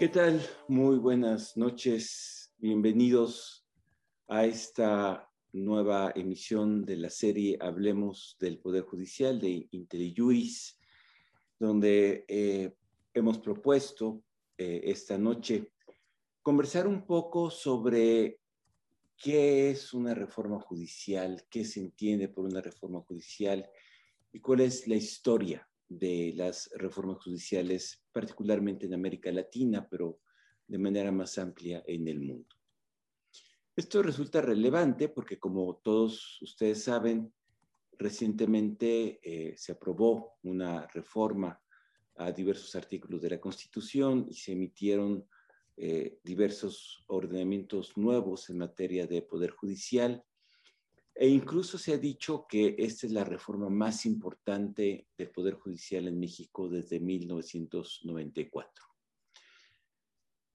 ¿Qué tal? Muy buenas noches. Bienvenidos a esta nueva emisión de la serie Hablemos del Poder Judicial de IntelliJuris, donde eh, hemos propuesto eh, esta noche conversar un poco sobre qué es una reforma judicial, qué se entiende por una reforma judicial y cuál es la historia de las reformas judiciales, particularmente en América Latina, pero de manera más amplia en el mundo. Esto resulta relevante porque, como todos ustedes saben, recientemente eh, se aprobó una reforma a diversos artículos de la Constitución y se emitieron eh, diversos ordenamientos nuevos en materia de poder judicial e incluso se ha dicho que esta es la reforma más importante del Poder Judicial en México desde 1994.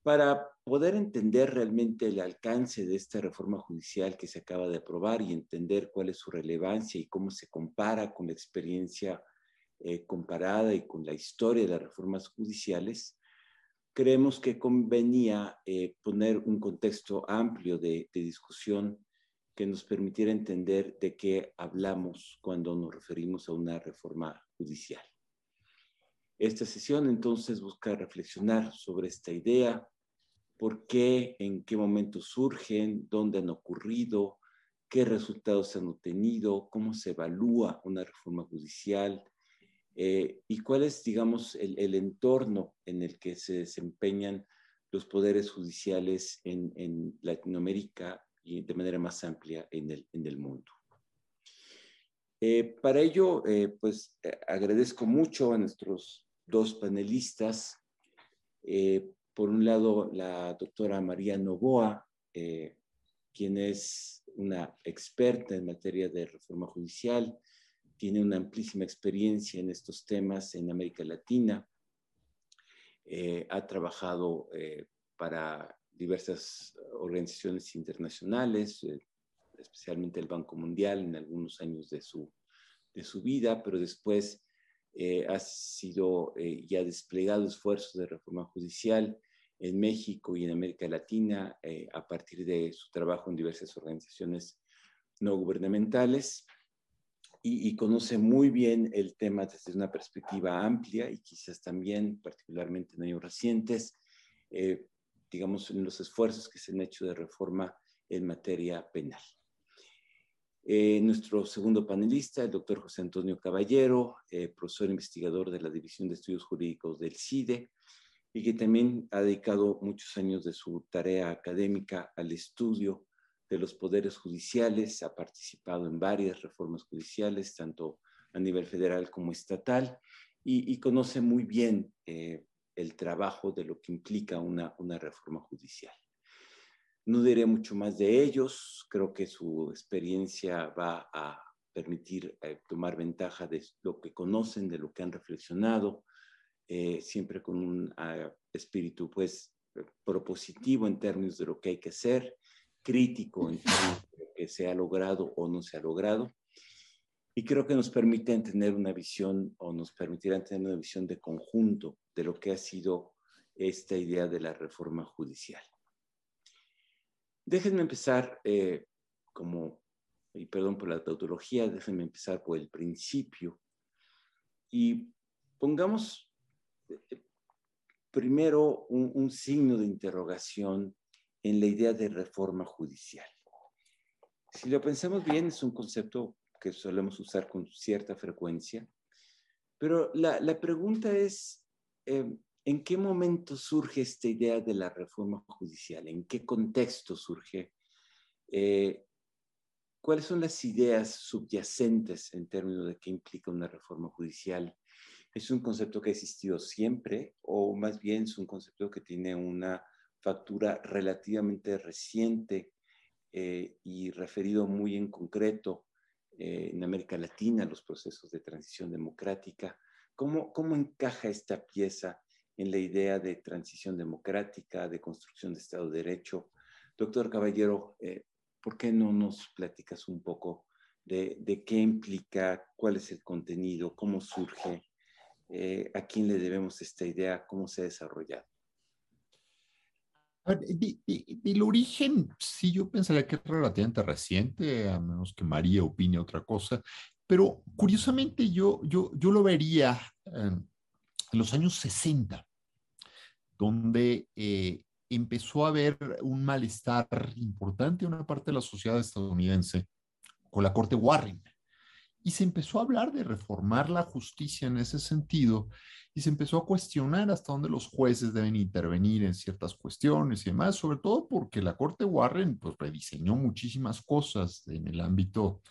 Para poder entender realmente el alcance de esta reforma judicial que se acaba de aprobar y entender cuál es su relevancia y cómo se compara con la experiencia eh, comparada y con la historia de las reformas judiciales, creemos que convenía eh, poner un contexto amplio de, de discusión que nos permitiera entender de qué hablamos cuando nos referimos a una reforma judicial. Esta sesión entonces busca reflexionar sobre esta idea, por qué, en qué momento surgen, dónde han ocurrido, qué resultados han obtenido, cómo se evalúa una reforma judicial eh, y cuál es, digamos, el, entorno en el que se desempeñan los poderes judiciales en Latinoamérica y de manera más amplia en el, en el mundo. Eh, para ello, eh, pues eh, agradezco mucho a nuestros dos panelistas. por un lado, la doctora María Novoa, quien es una experta en materia de reforma judicial, tiene una amplísima experiencia en estos temas en América Latina. ha trabajado para diversas organizaciones internacionales, eh, especialmente el Banco Mundial en algunos años de su, de su vida, pero después eh, ha sido eh, ya desplegado esfuerzos de reforma judicial en México y en América Latina a partir de su trabajo en diversas organizaciones no gubernamentales y, y, conoce muy bien el tema desde una perspectiva amplia y quizás también, particularmente en años recientes, digamos, en los esfuerzos que se han hecho de reforma en materia penal. Eh, nuestro segundo panelista, el doctor José Antonio Caballero, eh, profesor investigador de la División de Estudios Jurídicos del CIDE, y que también ha dedicado muchos años de su tarea académica al estudio de los poderes judiciales, ha participado en varias reformas judiciales, tanto a nivel federal como estatal, y, y conoce muy bien eh, el trabajo de lo que implica una, una reforma judicial. No diré mucho más de ellos, creo que su experiencia va a permitir eh, tomar ventaja de lo que conocen, de lo que han reflexionado, eh, siempre con un uh, espíritu pues propositivo en términos de lo que hay que hacer, crítico en términos de lo que se ha logrado o no se ha logrado, y creo que nos permiten tener una visión o nos permitirán tener una visión de conjunto de lo que ha sido esta idea de la reforma judicial. Déjenme empezar eh, como, y perdón por la tautología, déjenme empezar por el principio y pongamos eh, primero un, un signo de interrogación en la idea de reforma judicial. Si lo pensamos bien, es un concepto que solemos usar con cierta frecuencia. Pero la, la pregunta es, eh, ¿en qué momento surge esta idea de la reforma judicial? ¿En qué contexto surge? Eh, ¿Cuáles son las ideas subyacentes en términos de qué implica una reforma judicial? ¿Es un concepto que ha existido siempre o más bien es un concepto que tiene una factura relativamente reciente eh, y referido muy en concreto eh, en América Latina, los procesos de transición democrática. ¿Cómo, ¿Cómo encaja esta pieza en la idea de transición democrática, de construcción de Estado de Derecho? Doctor Caballero, eh, ¿por qué no nos platicas un poco de, qué implica, cuál es el contenido, cómo surge, eh, a quién le debemos esta idea, cómo se ha desarrollado? El origen, sí, yo pensaría que es relativamente reciente, a menos que María opine otra cosa, pero curiosamente yo, yo, yo lo vería en los años 60, donde eh, empezó a haber un malestar importante en una parte de la sociedad estadounidense con la Corte Warren. Y se empezó a hablar de reformar la justicia en ese sentido y se empezó a cuestionar hasta dónde los jueces deben intervenir en ciertas cuestiones y demás, sobre todo porque la Corte Warren pues rediseñó muchísimas cosas en el ámbito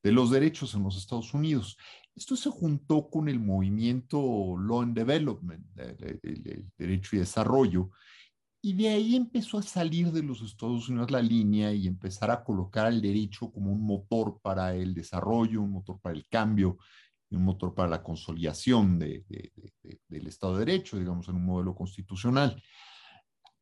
de los derechos en los Estados Unidos. Esto se juntó con el movimiento Law and Development, el, derecho y desarrollo, y de ahí empezó a salir de los Estados Unidos la línea y empezar a colocar el derecho como un motor para el desarrollo, un motor para el cambio un motor para la consolidación de, del Estado de Derecho, digamos, en un modelo constitucional.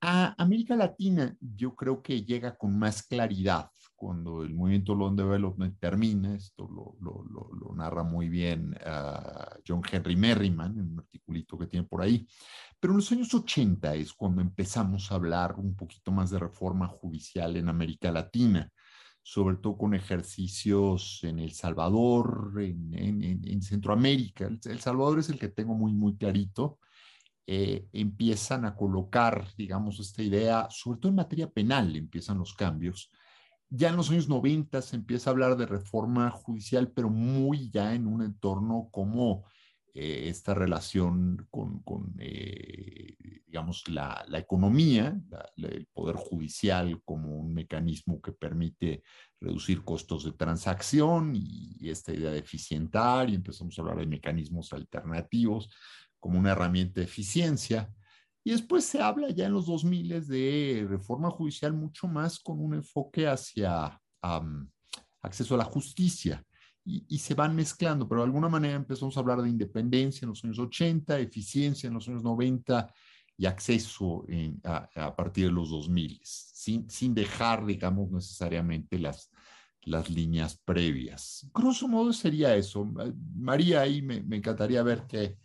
A América Latina yo creo que llega con más claridad cuando el movimiento Law Development termina, esto lo, narra muy bien uh, John Henry Merriman en un articulito que tiene por ahí, pero en los años 80 es cuando empezamos a hablar un poquito más de reforma judicial en América Latina, sobre todo con ejercicios en El Salvador, en, en, en Centroamérica. El, el, Salvador es el que tengo muy, muy clarito. Eh, empiezan a colocar, digamos, esta idea, sobre todo en materia penal, empiezan los cambios ya en los años 90 se empieza a hablar de reforma judicial, pero muy ya en un entorno como eh, esta relación con, eh, digamos, la, economía, el poder judicial como un mecanismo que permite reducir costos de transacción y, y esta idea de eficientar, y empezamos a hablar de mecanismos alternativos como una herramienta de eficiencia. Y después se habla ya en los 2000 de reforma judicial mucho más con un enfoque hacia acceso a la justicia. Y, se van mezclando, pero de alguna manera empezamos a hablar de independencia en los años 80, eficiencia en los años 90 y acceso a, partir de los 2000, sin, sin dejar, digamos, necesariamente las, las líneas previas. Grosso modo sería eso. María, ahí me, me encantaría ver qué,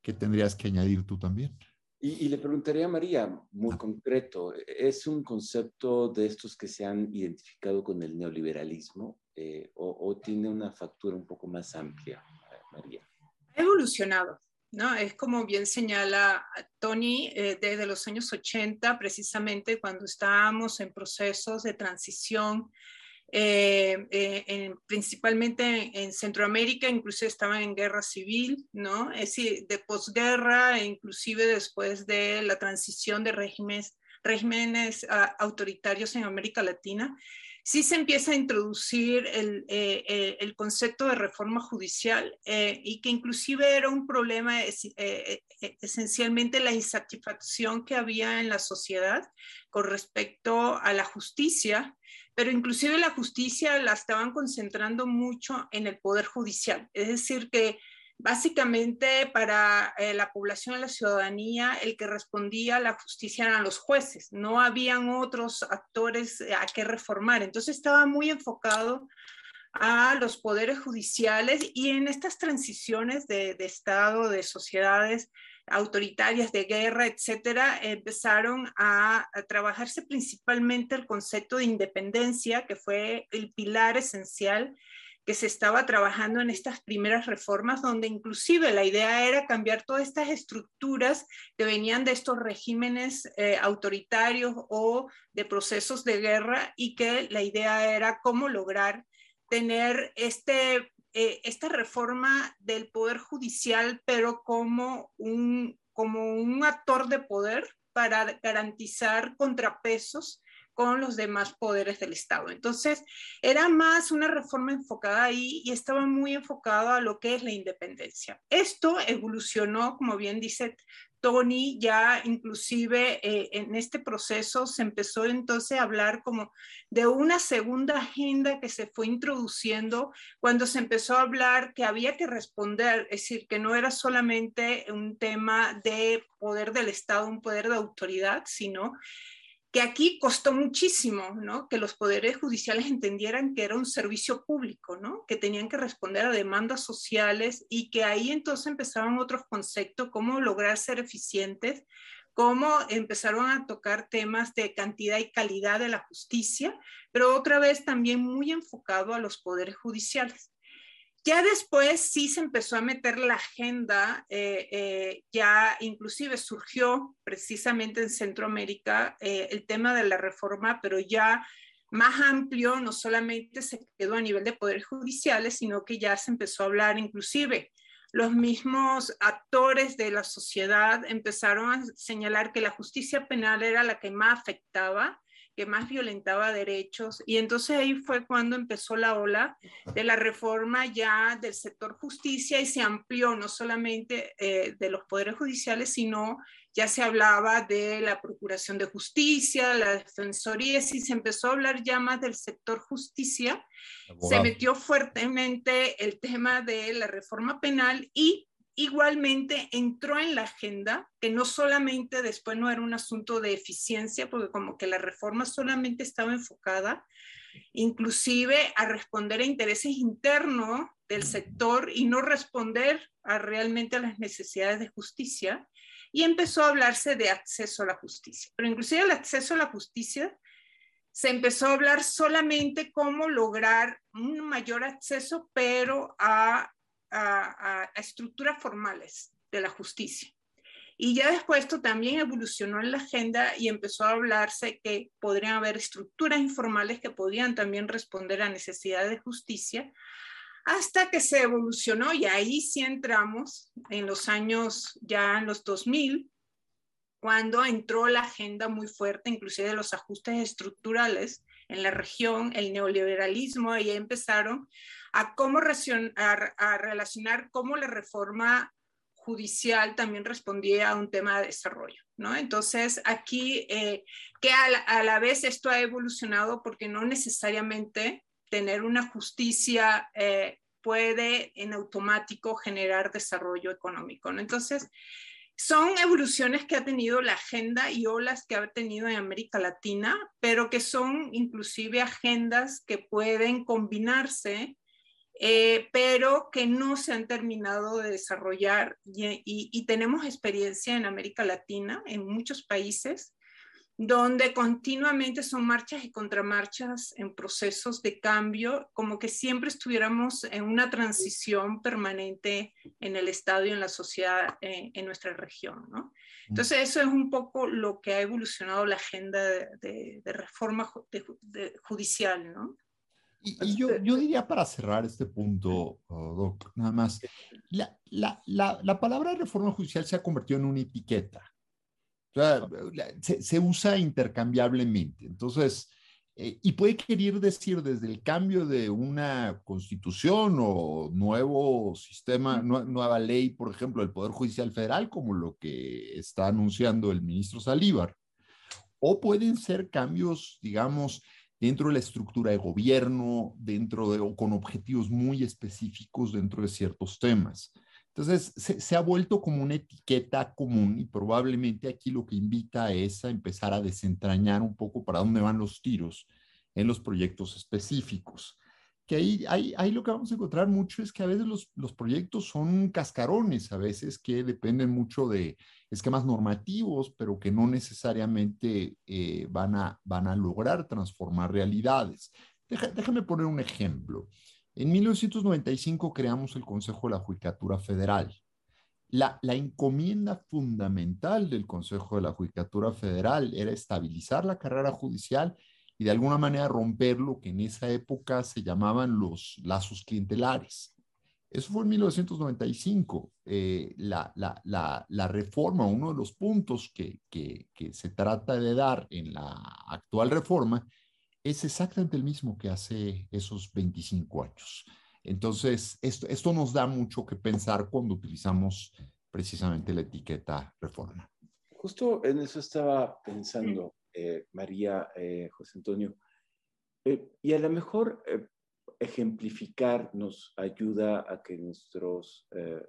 qué tendrías que añadir tú también. Y, le preguntaría a María, muy concreto, ¿es un concepto de estos que se han identificado con el neoliberalismo eh, o, tiene una factura un poco más amplia, María? Ha evolucionado, ¿no? Es como bien señala Tony, eh, desde los años 80, precisamente cuando estábamos en procesos de transición eh, eh, principalmente en, Centroamérica, incluso estaban en guerra civil, ¿no? Es decir, de posguerra, inclusive después de la transición de regímenes, regímenes ah, autoritarios en América Latina, sí se empieza a introducir el, eh, el concepto de reforma judicial y que inclusive era un problema esencialmente la insatisfacción que había en la sociedad con respecto a la justicia pero inclusive la justicia la estaban concentrando mucho en el poder judicial. Es decir, que básicamente para eh, la población la ciudadanía el que respondía a la justicia eran los jueces, no habían otros actores eh, a que reformar. Entonces estaba muy enfocado a los poderes judiciales y en estas transiciones de Estado, de sociedades, autoritarias de guerra, etcétera, empezaron a, trabajarse principalmente el concepto de independencia, que fue el pilar esencial que se estaba trabajando en estas primeras reformas, donde inclusive la idea era cambiar todas estas estructuras que venían de estos regímenes eh, autoritarios o de procesos de guerra y que la idea era cómo lograr tener este eh, esta reforma del Poder Judicial, pero como un, como un actor de poder para garantizar contrapesos con los demás poderes del Estado. Entonces, era más una reforma enfocada ahí y estaba muy enfocado a lo que es la independencia. Esto evolucionó, como bien dice Tony, ya inclusive eh, en este proceso se empezó entonces a hablar como de una segunda agenda que se fue introduciendo cuando se empezó a hablar que había que responder, es decir, que no era solamente un tema de poder del Estado, un poder de autoridad, sino que aquí costó muchísimo, ¿no? Que los poderes judiciales entendieran que era un servicio público, ¿no? Que tenían que responder a demandas sociales y que ahí entonces empezaban otros conceptos, cómo lograr ser eficientes cómo empezaron a tocar temas de cantidad y calidad de la justicia, pero otra vez también muy enfocado a los poderes judiciales. Ya después sí se empezó a meter la agenda, eh, eh, ya inclusive surgió precisamente en Centroamérica eh, el tema de la reforma, pero ya más amplio, no solamente se quedó a nivel de poderes judiciales, sino que ya se empezó a hablar inclusive. Los mismos actores de la sociedad empezaron a señalar que la justicia penal era la que más afectaba que más violentaba derechos. Y entonces ahí fue cuando empezó la ola de la reforma ya del sector justicia y se amplió no solamente eh, de los poderes judiciales, sino ya se hablaba de la procuración de justicia, la defensoría, y se empezó a hablar ya más del sector justicia. Se metió fuertemente el tema de la reforma penal y igualmente entró en la agenda, que no solamente después no era un asunto de eficiencia, porque como que la reforma solamente estaba enfocada inclusive a responder a intereses internos del sector y no responder a realmente a las necesidades de justicia. Y empezó a hablarse de acceso a la justicia. Pero inclusive el acceso a la justicia se empezó a hablar solamente cómo lograr un mayor acceso, pero a a, estructuras formales de la justicia. Y ya después esto también evolucionó en la agenda y empezó a hablarse que podrían haber estructuras informales que podían también responder a necesidades de justicia, hasta que se evolucionó y ahí sí entramos en los años ya en los 2000, cuando entró la agenda muy fuerte, inclusive de los ajustes estructurales en la región, el neoliberalismo, y empezaron a cómo a, relacionar cómo la reforma judicial también respondía a un tema de desarrollo, ¿no? Entonces, aquí, eh, que a la, vez esto ha evolucionado porque no necesariamente tener una justicia eh, puede en automático generar desarrollo económico, ¿no? Entonces, son evoluciones que ha tenido la agenda y olas que ha tenido en América Latina, pero que son inclusive agendas que pueden combinarse eh, pero que no se han terminado de desarrollar y, tenemos experiencia en América Latina, en muchos países, donde continuamente son marchas y contramarchas en procesos de cambio, como que siempre estuviéramos en una transición permanente en el Estado y en la sociedad eh, en nuestra región. ¿no? Mm. Entonces, eso es un poco lo que ha evolucionado la agenda de, reforma judicial. ¿no? Y, yo, yo, diría para cerrar este punto, oh, Doc, nada más, la, la, la, la, palabra reforma judicial se ha convertido en una etiqueta. O sea, se, se, usa intercambiablemente. Entonces, eh, y puede querer decir desde el cambio de una constitución o nuevo sistema, nueva ley, por ejemplo, del Poder Judicial Federal, como lo que está anunciando el ministro Salívar, o pueden ser cambios, digamos, dentro de la estructura de gobierno, dentro de, o con objetivos muy específicos dentro de ciertos temas. Entonces, se, ha vuelto como una etiqueta común y probablemente aquí lo que invita es a empezar a desentrañar un poco para dónde van los tiros en los proyectos específicos que ahí, ahí, ahí, lo que vamos a encontrar mucho es que a veces los, los, proyectos son cascarones, a veces que dependen mucho de esquemas normativos, pero que no necesariamente eh, van, a, van a lograr transformar realidades. déjame poner un ejemplo. En 1995 creamos el Consejo de la Judicatura Federal. La, la, encomienda fundamental del Consejo de la Judicatura Federal era estabilizar la carrera judicial y de alguna manera romper lo que en esa época se llamaban los lazos clientelares. Eso fue en 1995. Eh, la, la, la, reforma, uno de los puntos que, que, que, se trata de dar en la actual reforma, es exactamente el mismo que hace esos 25 años. Entonces, esto, esto nos da mucho que pensar cuando utilizamos precisamente la etiqueta reforma. Justo en eso estaba pensando. Eh, María, eh, José Antonio. Eh, y a lo mejor ejemplificar nos ayuda a que nuestros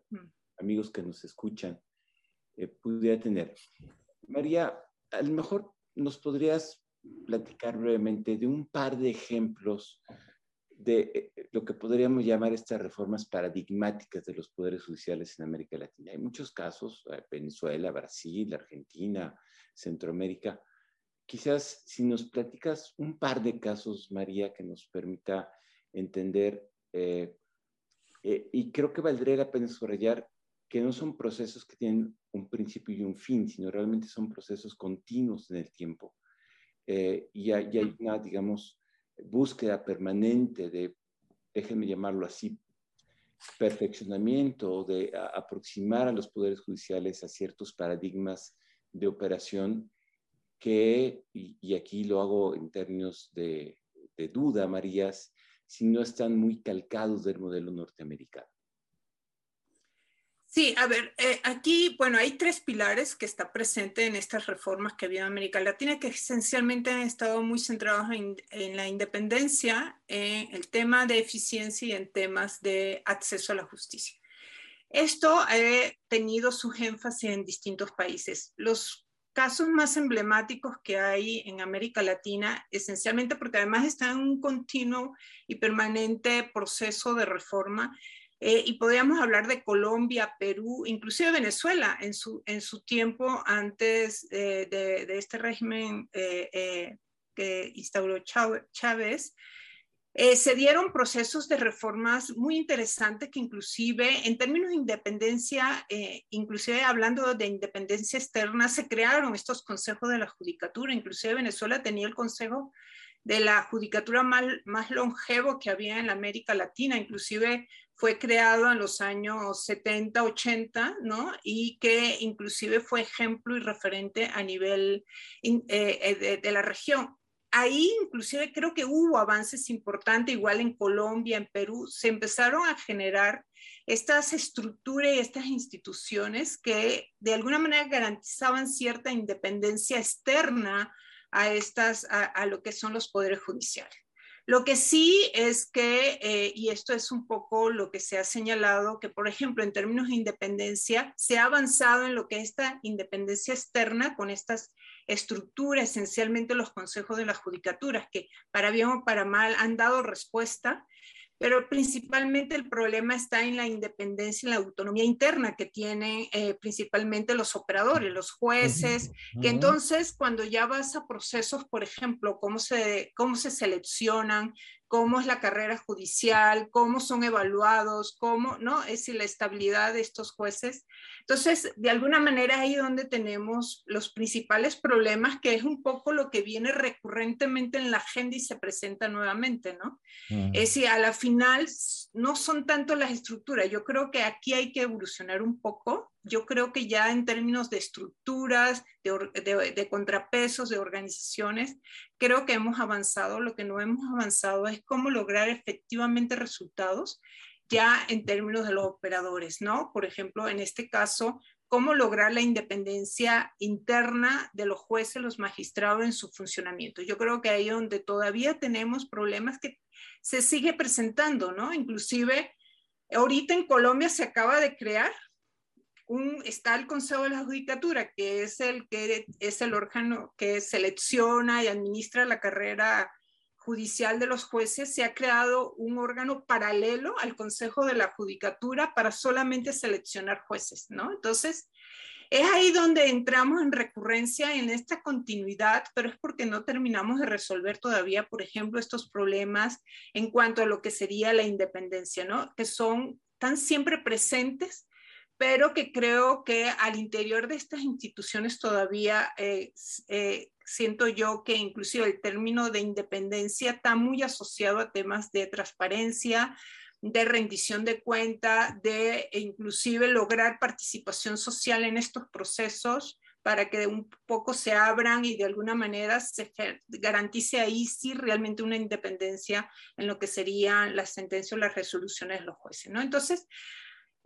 mm. amigos que nos escuchan pudiera tener. María, a lo mejor nos podrías platicar brevemente de un par de ejemplos de lo que podríamos llamar estas reformas paradigmáticas de los poderes judiciales en América Latina. Hay muchos casos, Venezuela, Brasil, Argentina, Centroamérica. Quizás si nos platicas un par de casos, María, que nos permita entender, eh, y creo que valdría la pena subrayar que no son procesos que tienen un principio y un fin, sino realmente son procesos continuos en el tiempo. y, hay, y hay una, digamos, búsqueda permanente de, déjenme llamarlo así, perfeccionamiento, de aproximar a los poderes judiciales a ciertos paradigmas de operación que, y, aquí lo hago en términos de, de duda, Marías, si no están muy calcados del modelo norteamericano. Sí, a ver, eh, aquí, bueno, hay tres pilares que están presentes en estas reformas que había en América Latina, que esencialmente han estado muy centrados en, la independencia, en el tema de eficiencia y en temas de acceso a la justicia. Esto ha tenido su énfasis en distintos países. Los casos más emblemáticos que hay en América Latina, esencialmente porque además está en un continuo y permanente proceso de reforma, eh, y podríamos hablar de Colombia, Perú, inclusive Venezuela en su, en su tiempo antes de, de, este régimen eh, eh, que instauró Chávez. Se dieron procesos de reformas muy interesantes que inclusive en términos de independencia, inclusive hablando de independencia externa, se crearon estos consejos de la judicatura. Inclusive Venezuela tenía el consejo de la judicatura más, más longevo que había en América Latina. Inclusive fue creado en los años 70, 80, ¿no? Y que inclusive fue ejemplo y referente a nivel eh, eh, de, la región. Ahí inclusive creo que hubo avances importantes, igual en Colombia, en Perú, se empezaron a generar estas estructuras y estas instituciones que de alguna manera garantizaban cierta independencia externa a, estas, a lo que son los poderes judiciales. Lo que sí es que, eh, y esto es un poco lo que se ha señalado, que por ejemplo en términos de independencia se ha avanzado en lo que es esta independencia externa con estas estructuras, esencialmente los consejos de las judicaturas, que para bien o para mal han dado respuesta pero principalmente el problema está en la independencia y la autonomía interna que tienen eh, principalmente los operadores, los jueces, que entonces cuando ya vas a procesos, por ejemplo, cómo se, cómo se seleccionan, cómo es la carrera judicial, cómo son evaluados, cómo, ¿no? Es decir, la estabilidad de estos jueces. Entonces, de alguna manera ahí donde tenemos los principales problemas, que es un poco lo que viene recurrentemente en la agenda y se presenta nuevamente, ¿no? Es decir, a la final no son tanto las estructuras, yo creo que aquí hay que evolucionar un poco yo creo que ya en términos de estructuras, de, contrapesos, de organizaciones, creo que hemos avanzado. Lo que no hemos avanzado es cómo lograr efectivamente resultados ya en términos de los operadores, ¿no? Por ejemplo, en este caso, cómo lograr la independencia interna de los jueces, los magistrados en su funcionamiento. Yo creo que ahí donde todavía tenemos problemas que se sigue presentando, ¿no? Inclusive, ahorita en Colombia se acaba de crear está el Consejo de la Judicatura, que es el, que es el órgano que selecciona y administra la carrera judicial de los jueces, se ha creado un órgano paralelo al Consejo de la Judicatura para solamente seleccionar jueces, ¿no? Entonces, es ahí donde entramos en recurrencia en esta continuidad, pero es porque no terminamos de resolver todavía, por ejemplo, estos problemas en cuanto a lo que sería la independencia, ¿no? Que son tan siempre presentes pero que creo que al interior de estas instituciones todavía eh, eh, siento yo que inclusive el término de independencia está muy asociado a temas de transparencia, de rendición de cuenta, de inclusive lograr participación social en estos procesos para que un poco se abran y de alguna manera se garantice ahí sí realmente una independencia en lo que serían las sentencias o las resoluciones de los jueces, ¿no? Entonces,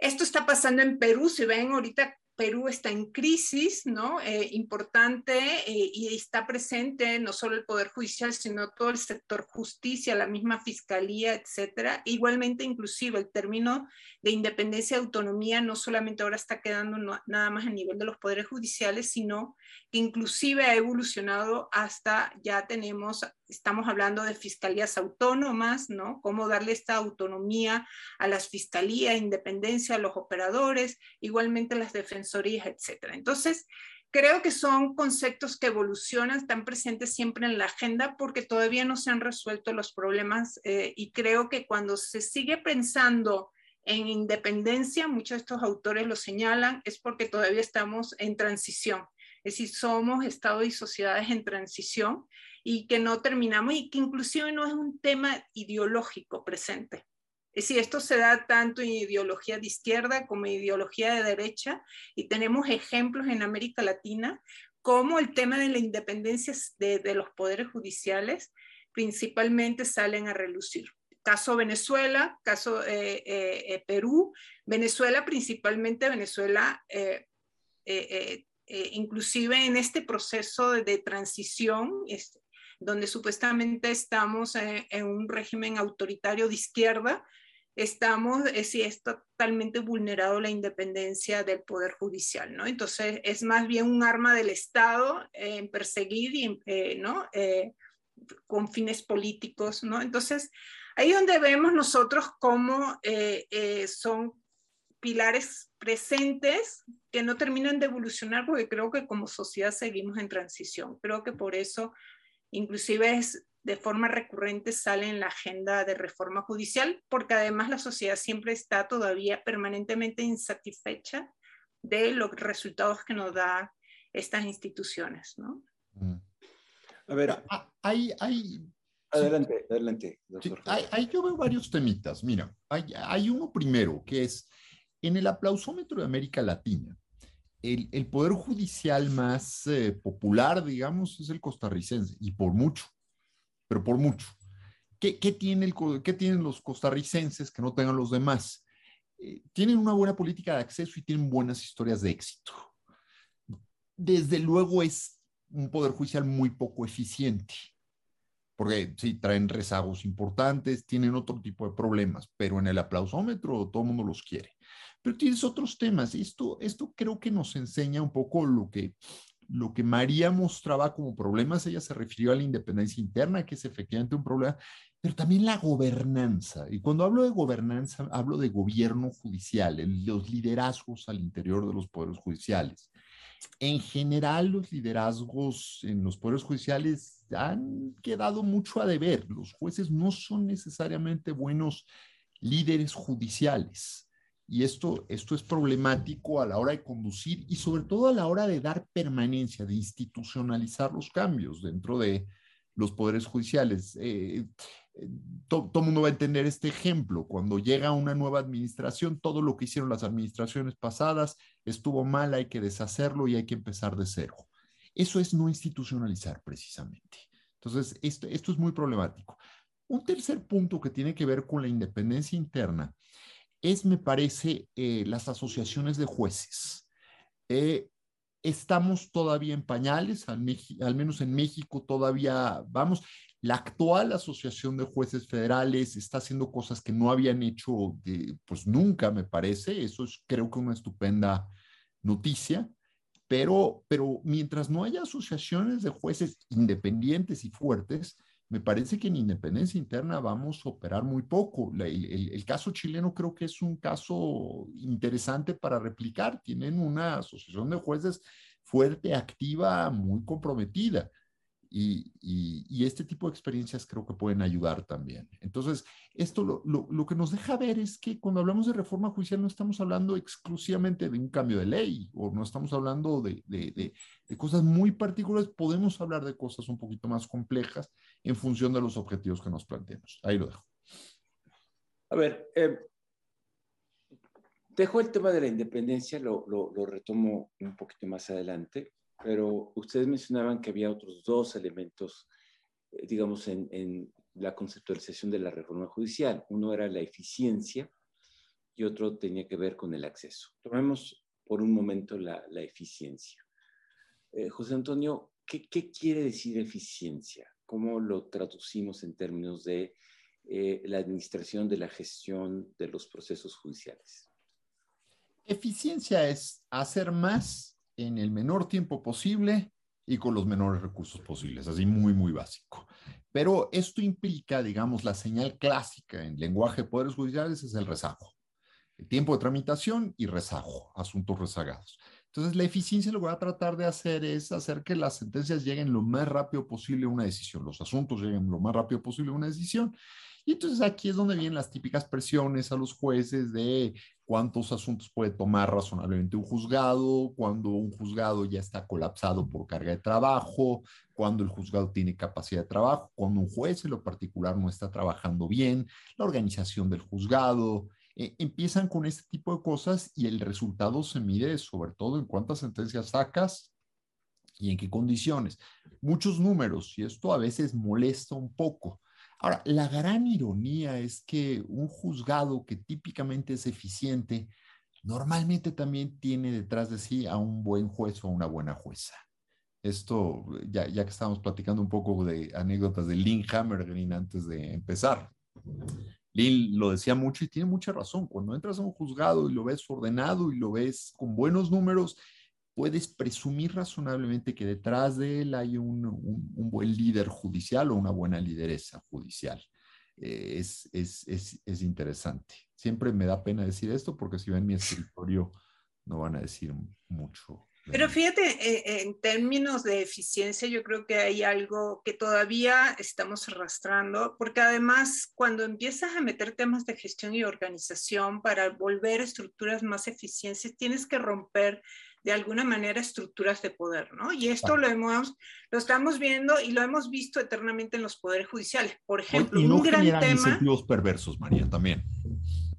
esto está pasando en Perú, si ven ahorita Perú está en crisis, ¿no? Eh, importante eh, y está presente no solo el Poder Judicial, sino todo el sector justicia, la misma fiscalía, etcétera. Igualmente, inclusive el término de independencia y autonomía no solamente ahora está quedando nada más a nivel de los poderes judiciales, sino que inclusive ha evolucionado hasta ya tenemos estamos hablando de fiscalías autónomas, ¿no? Cómo darle esta autonomía a las fiscalías, independencia a los operadores, igualmente las defensorías, etcétera. Entonces, creo que son conceptos que evolucionan, están presentes siempre en la agenda porque todavía no se han resuelto los problemas eh, y creo que cuando se sigue pensando en independencia, muchos de estos autores lo señalan, es porque todavía estamos en transición. Es decir, somos estados y sociedades en transición y que no terminamos y que inclusive no es un tema ideológico presente. Es decir, esto se da tanto en ideología de izquierda como en ideología de derecha y tenemos ejemplos en América Latina como el tema de la independencia de, los poderes judiciales principalmente salen a relucir. Caso Venezuela, caso eh, eh, eh, Perú, Venezuela principalmente, Venezuela inclusive en este proceso de, transición, donde supuestamente estamos en un régimen autoritario de izquierda, estamos, es, si es totalmente vulnerado la independencia del Poder Judicial, ¿no? Entonces, es más bien un arma del Estado en perseguir, y, eh, ¿no? Eh, con fines políticos, ¿no? Entonces, ahí donde vemos nosotros cómo eh, son pilares presentes que no terminan de evolucionar porque creo que como sociedad seguimos en transición. Creo que por eso inclusive es de forma recurrente sale en la agenda de reforma judicial, porque además la sociedad siempre está todavía permanentemente insatisfecha de los resultados que nos da estas instituciones, ¿no? Mm. A ver, ah, hay, hay Adelante, adelante, doctor. hay, yo veo varios temitas. Mira, hay, hay, uno primero que es en el aplausómetro de América Latina. El, poder judicial más eh, popular, digamos, es el costarricense, y por mucho pero por mucho. ¿Qué, tiene tienen los costarricenses que no tengan los demás? Eh, tienen una buena política de acceso y tienen buenas historias de éxito. Desde luego es un poder judicial muy poco eficiente, porque sí, traen rezagos importantes, tienen otro tipo de problemas, pero en el aplausómetro todo el mundo los quiere. Pero tienes otros temas. Esto, esto creo que nos enseña un poco lo que lo que María mostraba como problemas, ella se refirió a la independencia interna, que es efectivamente un problema, pero también la gobernanza. Y cuando hablo de gobernanza, hablo de gobierno judicial, los liderazgos al interior de los poderes judiciales. En general, los liderazgos en los poderes judiciales han quedado mucho a deber. Los jueces no son necesariamente buenos líderes judiciales. Y esto, esto es problemático a la hora de conducir y sobre todo a la hora de dar permanencia, de institucionalizar los cambios dentro de los poderes judiciales. Eh, eh, todo el mundo va a entender este ejemplo. Cuando llega una nueva administración, todo lo que hicieron las administraciones pasadas estuvo mal, hay que deshacerlo y hay que empezar de cero. Eso es no institucionalizar precisamente. Entonces, esto, esto es muy problemático. Un tercer punto que tiene que ver con la independencia interna es, me parece, eh, las asociaciones de jueces. Eh, estamos todavía en pañales, al, menos en México todavía vamos. La actual Asociación de Jueces Federales está haciendo cosas que no habían hecho, pues nunca, me parece. Eso es, creo que, una estupenda noticia. Pero, pero mientras no haya asociaciones de jueces independientes y fuertes, me parece que en independencia interna vamos a operar muy poco. el, caso chileno creo que es un caso interesante para replicar. Tienen una asociación de jueces fuerte, activa, muy comprometida. Y, este tipo de experiencias creo que pueden ayudar también. Entonces, esto lo, lo, que nos deja ver es que cuando hablamos de reforma judicial no estamos hablando exclusivamente de un cambio de ley o no estamos hablando de, de, de, cosas muy particulares, podemos hablar de cosas un poquito más complejas en función de los objetivos que nos planteemos. Ahí lo dejo. A ver, eh, dejo el tema de la independencia, lo, lo retomo un poquito más adelante pero ustedes mencionaban que había otros dos elementos, eh, digamos, en, la conceptualización de la reforma judicial. Uno era la eficiencia y otro tenía que ver con el acceso. Tomemos por un momento la, eficiencia. Eh, José Antonio, ¿qué, quiere decir eficiencia? ¿Cómo lo traducimos en términos de eh, la administración de la gestión de los procesos judiciales? Eficiencia es hacer más en el menor tiempo posible y con los menores recursos posibles, así muy, muy básico. Pero esto implica, digamos, la señal clásica en lenguaje de poderes judiciales es el rezago. El tiempo de tramitación y rezago, asuntos rezagados. Entonces, la eficiencia lo que va a tratar de hacer es hacer que las sentencias lleguen lo más rápido posible a una decisión, los asuntos lleguen lo más rápido posible a una decisión. Y entonces aquí es donde vienen las típicas presiones a los jueces de cuántos asuntos puede tomar razonablemente un juzgado, cuando un juzgado ya está colapsado por carga de trabajo, cuando el juzgado tiene capacidad de trabajo, cuando un juez en lo particular no está trabajando bien, la organización del juzgado, eh, empiezan con este tipo de cosas y el resultado se mide sobre todo en cuántas sentencias sacas y en qué condiciones. Muchos números y esto a veces molesta un poco. Ahora, la gran ironía es que un juzgado que típicamente es eficiente, normalmente también tiene detrás de sí a un buen juez o una buena jueza. Esto, ya, ya que estamos platicando un poco de anécdotas de Lynn Hammergreen antes de empezar. Lynn lo decía mucho y tiene mucha razón. Cuando entras a un juzgado y lo ves ordenado y lo ves con buenos números, puedes presumir razonablemente que detrás de él hay un, buen líder judicial o una buena lideresa judicial. Eh, es, es, es, interesante. Siempre me da pena decir esto porque si ven mi escritorio no van a decir mucho pero fíjate, eh, en términos de eficiencia, yo creo que hay algo que todavía estamos arrastrando, porque además cuando empiezas a meter temas de gestión y organización para volver estructuras más eficientes, tienes que romper de alguna manera estructuras de poder, ¿no? Y esto lo hemos, lo estamos viendo y lo hemos visto eternamente en los poderes judiciales. Por ejemplo, un gran tema. incentivos perversos, María, también.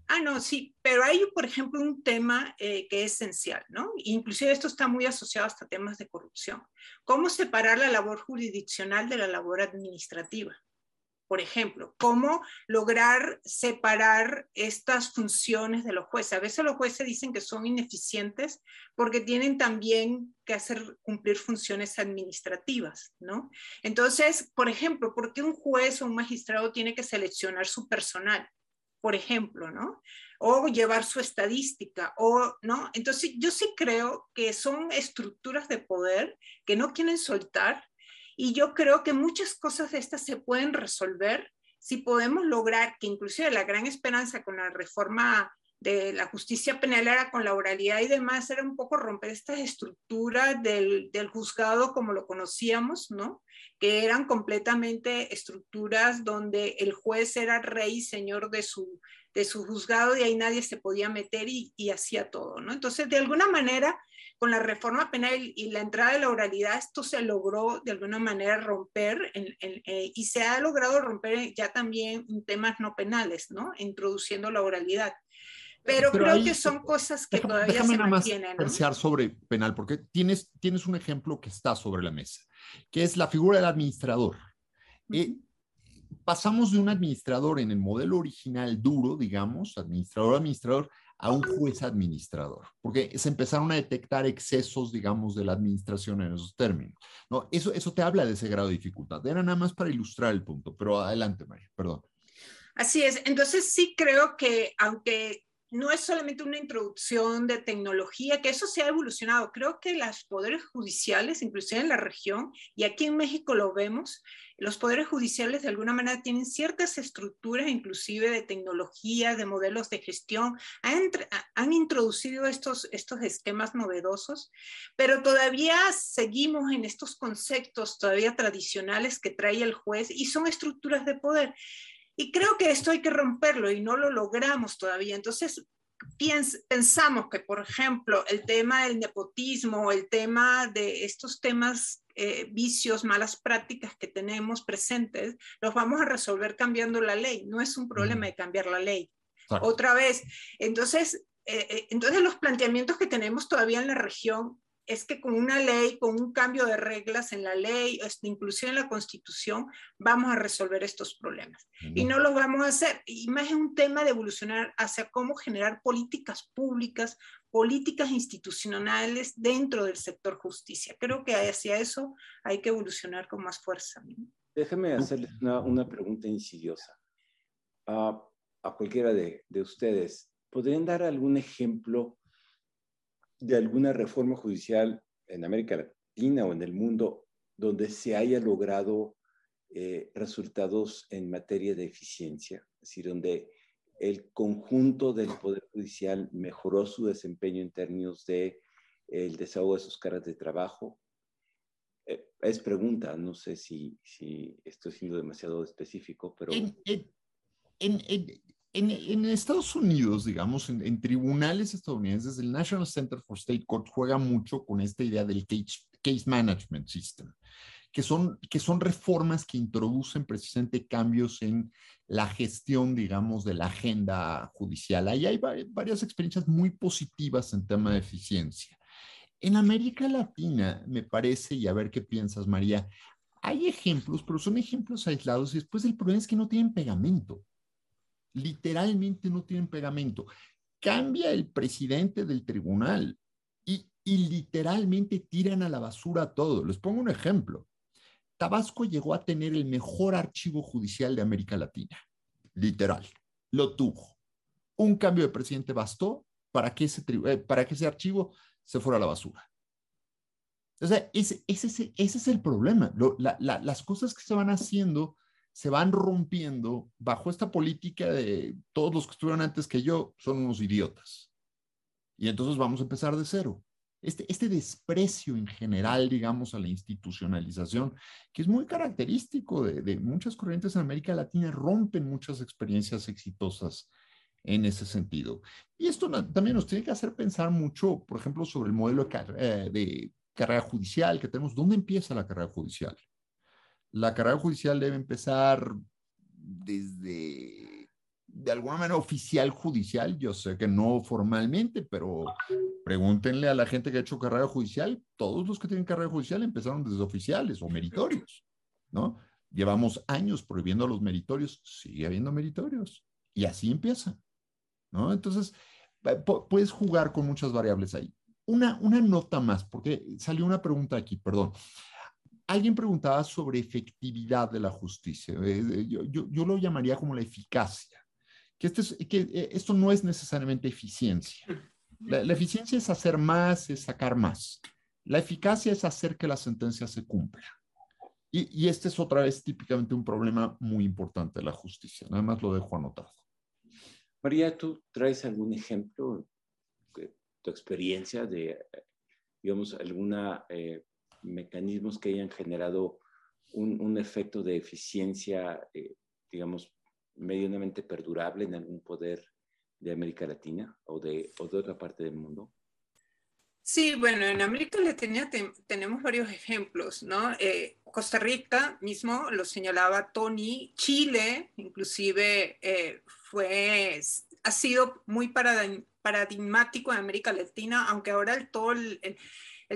Ah, no, sí, pero hay, por ejemplo, un tema eh, que es esencial, ¿no? Inclusive esto está muy asociado hasta temas de corrupción. ¿Cómo separar la labor jurisdiccional de la labor administrativa? Por ejemplo, ¿cómo lograr separar estas funciones de los jueces? A veces los jueces dicen que son ineficientes porque tienen también que hacer cumplir funciones administrativas, ¿no? Entonces, por ejemplo, ¿por qué un juez o un magistrado tiene que seleccionar su personal? por ejemplo, ¿no? O llevar su estadística, o, ¿no? Entonces, yo sí creo que son estructuras de poder que no quieren soltar y yo creo que muchas cosas de estas se pueden resolver si podemos lograr que inclusive la gran esperanza con la reforma de la justicia penal era con la oralidad y demás, era un poco romper estas estructuras del, del, juzgado como lo conocíamos, ¿no? Que eran completamente estructuras donde el juez era rey señor de su, de su juzgado y ahí nadie se podía meter y hacía todo, ¿no? Entonces, de alguna manera, con la reforma penal y la entrada de la oralidad, esto se logró de alguna manera romper eh, y se ha logrado romper ya también en temas no penales, ¿no? Introduciendo la oralidad. Pero, creo que son cosas que todavía se mantienen. Más sobre penal, porque tienes, tienes un ejemplo que está sobre la mesa, que es la figura del administrador. Eh, pasamos de un administrador en el modelo original duro, digamos, administrador administrador, a un juez administrador, porque se empezaron a detectar excesos, digamos, de la administración en esos términos. ¿no? Eso, eso te habla de ese grado de dificultad. Era nada más para ilustrar el punto, pero adelante, María, perdón. Así es. Entonces sí creo que aunque no es solamente una introducción de tecnología, que eso se ha evolucionado. Creo que los poderes judiciales, inclusive en la región, y aquí en México lo vemos, los poderes judiciales de alguna manera tienen ciertas estructuras, inclusive de tecnología, de modelos de gestión, han, introducido estos, estos esquemas novedosos, pero todavía seguimos en estos conceptos todavía tradicionales que trae el juez y son estructuras de poder. Y creo que esto hay que romperlo y no lo logramos todavía. Entonces, pensamos que, por ejemplo, el tema del nepotismo, el tema de estos temas, eh, vicios, malas prácticas que tenemos presentes, los vamos a resolver cambiando la ley. No es un problema de cambiar la ley. Otra vez, entonces, eh, eh, entonces los planteamientos que tenemos todavía en la región es que con una ley, con un cambio de reglas en la ley, este, inclusive en la constitución, vamos a resolver estos problemas. Y no lo vamos a hacer. Y más es un tema de evolucionar hacia cómo generar políticas públicas, políticas institucionales dentro del sector justicia. Creo que hacia eso hay que evolucionar con más fuerza. Déjame hacerles una, pregunta insidiosa. a cualquiera de, de ustedes, ¿podrían dar algún ejemplo? De alguna reforma judicial en América Latina o en el mundo donde se haya logrado eh, resultados en materia de eficiencia, es decir, donde el conjunto del Poder Judicial mejoró su desempeño en términos de el desahogo de sus cargas de trabajo. Eh, es pregunta, no sé si, si estoy siendo demasiado específico, pero... Estados Unidos, digamos, en, tribunales estadounidenses, el National Center for State Court juega mucho con esta idea del case, case management system que son, que son reformas que introducen precisamente cambios en la gestión, digamos, de la agenda judicial. Ahí hay varias experiencias muy positivas en tema de eficiencia. En América Latina, me parece, y a ver qué piensas, María, hay ejemplos, pero son ejemplos aislados y después el problema es que no tienen pegamento. Literalmente no tienen pegamento. Cambia el presidente del tribunal y, literalmente tiran a la basura todo. Les pongo un ejemplo. Tabasco llegó a tener el mejor archivo judicial de América Latina, literal, lo tuvo. Un cambio de presidente bastó para que ese, eh, archivo se fuera a la basura. O sea, ese es el problema. las cosas que se van haciendo se van rompiendo bajo esta política de todos los que estuvieron antes que yo son unos idiotas. Y entonces vamos a empezar de cero este, este desprecio en general, digamos, a la institucionalización, que es muy característico de, muchas corrientes en América Latina, rompen muchas experiencias exitosas en ese sentido. Y esto también nos tiene que hacer pensar mucho, por ejemplo, sobre el modelo de, de carrera judicial que tenemos. ¿Dónde empieza la carrera judicial? La carrera judicial debe empezar desde de alguna manera oficial judicial, yo sé que no formalmente, pero pregúntenle a la gente que ha hecho carrera judicial, todos los que tienen carrera judicial empezaron desde oficiales o meritorios, ¿no? Llevamos años prohibiendo a los meritorios, sigue habiendo meritorios y así empieza, ¿no? Entonces, puedes jugar con muchas variables ahí. Una, una nota más, porque salió una pregunta aquí, perdón. Alguien preguntaba sobre efectividad de la justicia. Eh, eh, yo, yo, yo lo llamaría como la eficacia que, este que eh, esto no es necesariamente eficiencia. La, eficiencia es hacer más, es sacar más. La eficacia es hacer que la sentencia se cumpla. Y, y, este es otra vez típicamente un problema muy importante de la justicia. Nada más lo dejo anotado. María, ¿tú traes algún ejemplo de tu experiencia de, digamos, alguna mecanismos que hayan generado un, un efecto de eficiencia, eh, digamos, medianamente perdurable en algún poder de América Latina o de, o de otra parte del mundo? Sí, bueno, en América Latina tenemos varios ejemplos, ¿no? Eh, Costa Rica mismo lo señalaba Tony, Chile inclusive eh, fue, ha sido muy paradigmático en América Latina, aunque ahora el, todo el el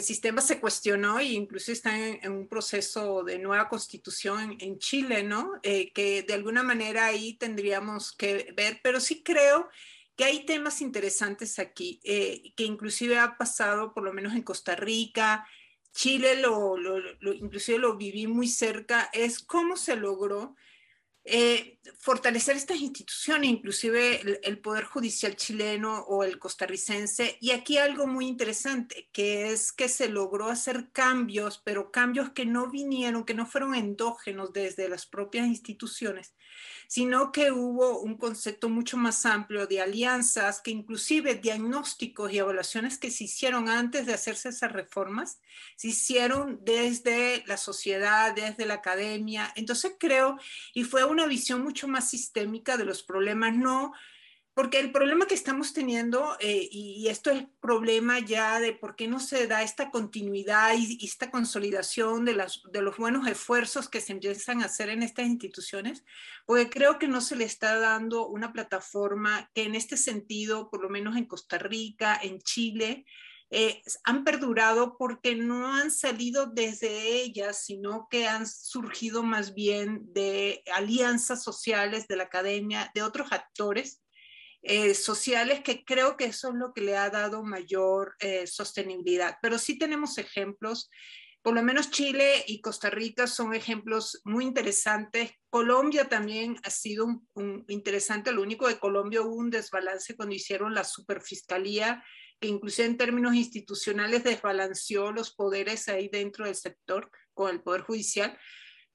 sistema se cuestionó e incluso está en, un proceso de nueva constitución en, Chile, ¿no? Eh, que de alguna manera ahí tendríamos que ver, pero sí creo que hay temas interesantes aquí, eh, que inclusive ha pasado por lo menos en Costa Rica, Chile lo, lo, inclusive lo viví muy cerca, es cómo se logró eh, fortalecer estas instituciones, inclusive el, Poder Judicial chileno o el costarricense. Y aquí algo muy interesante, que es que se logró hacer cambios, pero cambios que no vinieron, que no fueron endógenos desde las propias instituciones, sino que hubo un concepto mucho más amplio de alianzas, que inclusive diagnósticos y evaluaciones que se hicieron antes de hacerse esas reformas, se hicieron desde la sociedad, desde la academia. Entonces creo, y fue una visión mucho más sistémica de los problemas, no porque el problema que estamos teniendo, eh, y, esto es el problema ya de por qué no se da esta continuidad y, esta consolidación de, las, de los buenos esfuerzos que se empiezan a hacer en estas instituciones, porque creo que no se le está dando una plataforma que en este sentido, por lo menos en Costa Rica, en Chile, eh, han perdurado porque no han salido desde ellas, sino que han surgido más bien de alianzas sociales de la academia, de otros actores eh, sociales, que creo que eso es lo que le ha dado mayor eh, sostenibilidad. Pero sí tenemos ejemplos, por lo menos Chile y Costa Rica son ejemplos muy interesantes. Colombia también ha sido un, interesante, lo único de Colombia hubo un desbalance cuando hicieron la superfiscalía, que inclusive en términos institucionales desbalanceó los poderes ahí dentro del sector con el Poder Judicial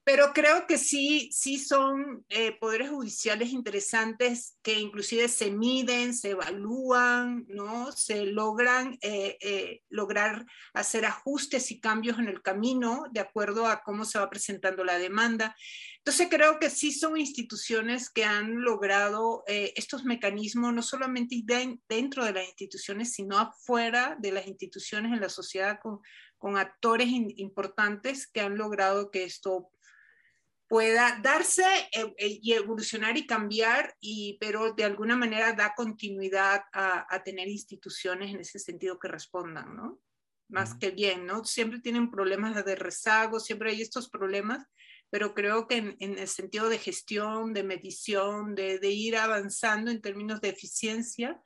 pero creo que sí, sí son eh, poderes judiciales interesantes que inclusive se miden, se evalúan, ¿no? Se logran eh, eh, lograr hacer ajustes y cambios en el camino de acuerdo a cómo se va presentando la demanda. Entonces creo que sí son instituciones que han logrado estos mecanismos, no solamente dentro de las instituciones, sino afuera de las instituciones en la sociedad con, con actores importantes que han logrado que esto pueda darse eh, eh, y evolucionar y cambiar, y, pero de alguna manera da continuidad a, tener instituciones en ese sentido que respondan, ¿no? Más que bien, ¿no? Siempre tienen problemas de rezago, siempre hay estos problemas, pero creo que en, el sentido de gestión, de medición, de, de, ir avanzando en términos de eficiencia,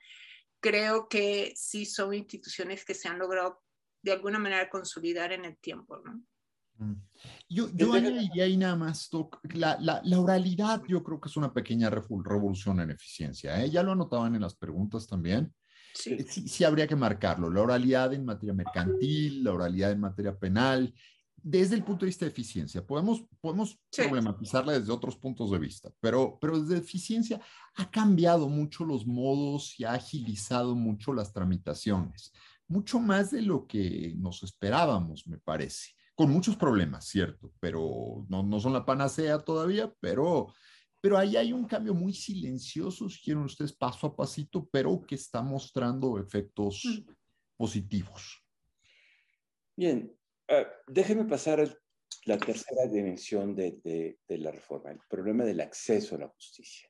creo que sí son instituciones que se han logrado de alguna manera consolidar en el tiempo, ¿no? Mm. Yo, yo añadiría ahí nada más, la, la, la, oralidad yo creo que es una pequeña revolución en eficiencia. ¿eh? Ya lo anotaban en las preguntas también. Eh, sí. sí. habría que marcarlo. La oralidad en materia mercantil, la oralidad en materia penal, desde el punto de vista de eficiencia. Podemos, podemos problematizarla desde otros puntos de vista, pero, pero desde eficiencia ha cambiado mucho los modos y ha agilizado mucho las tramitaciones. Mucho más de lo que nos esperábamos, me parece con muchos problemas, cierto, pero no, no son la panacea todavía, pero, pero ahí hay un cambio muy silencioso, si quieren ustedes, paso a pasito, pero que está mostrando efectos mm. positivos. Bien, uh, déjeme pasar a la tercera dimensión de, de, la reforma, el problema del acceso a la justicia.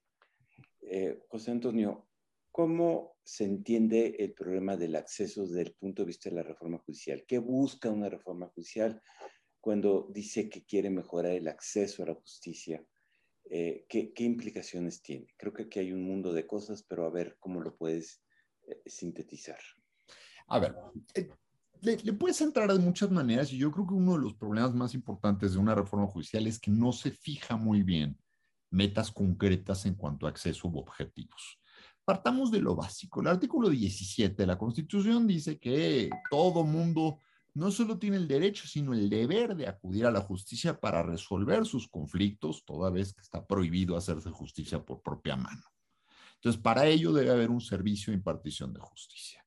Eh, José Antonio, ¿cómo se entiende el problema del acceso desde el punto de vista de la reforma judicial? ¿Qué busca una reforma judicial cuando dice que quiere mejorar el acceso a la justicia? Eh, ¿qué, implicaciones tiene? Creo que aquí hay un mundo de cosas, pero a ver cómo lo puedes eh, sintetizar. A ver, eh, le, le, puedes entrar de muchas maneras y yo creo que uno de los problemas más importantes de una reforma judicial es que no se fija muy bien metas concretas en cuanto a acceso u objetivos. Partamos de lo básico. El artículo 17 de la Constitución dice que todo mundo no solo tiene el derecho, sino el deber de acudir a la justicia para resolver sus conflictos, toda vez que está prohibido hacerse justicia por propia mano. Entonces, para ello debe haber un servicio de impartición de justicia.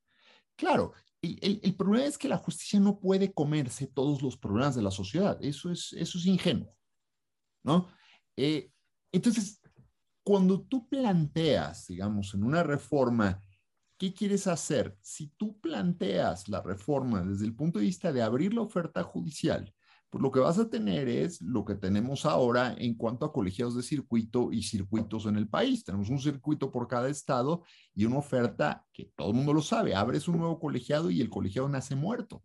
Claro, el, problema es que la justicia no puede comerse todos los problemas de la sociedad. Eso es, eso es ingenuo, ¿no? Eh, entonces, cuando tú planteas, digamos, en una reforma, ¿qué quieres hacer? Si tú planteas la reforma desde el punto de vista de abrir la oferta judicial, pues lo que vas a tener es lo que tenemos ahora en cuanto a colegiados de circuito y circuitos en el país. Tenemos un circuito por cada estado y una oferta que todo el mundo lo sabe. Abres un nuevo colegiado y el colegiado nace muerto,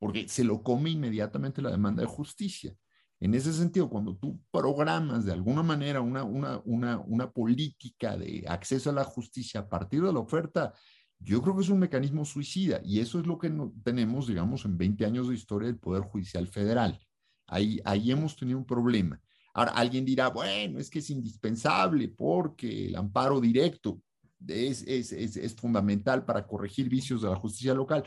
porque se lo come inmediatamente la demanda de justicia. En ese sentido, cuando tú programas de alguna manera una, una, una, una política de acceso a la justicia a partir de la oferta, yo creo que es un mecanismo suicida y eso es lo que no, tenemos, digamos, en 20 años de historia del Poder Judicial Federal. Ahí, ahí hemos tenido un problema. Ahora, alguien dirá, bueno, es que es indispensable porque el amparo directo es, es, es, es fundamental para corregir vicios de la justicia local.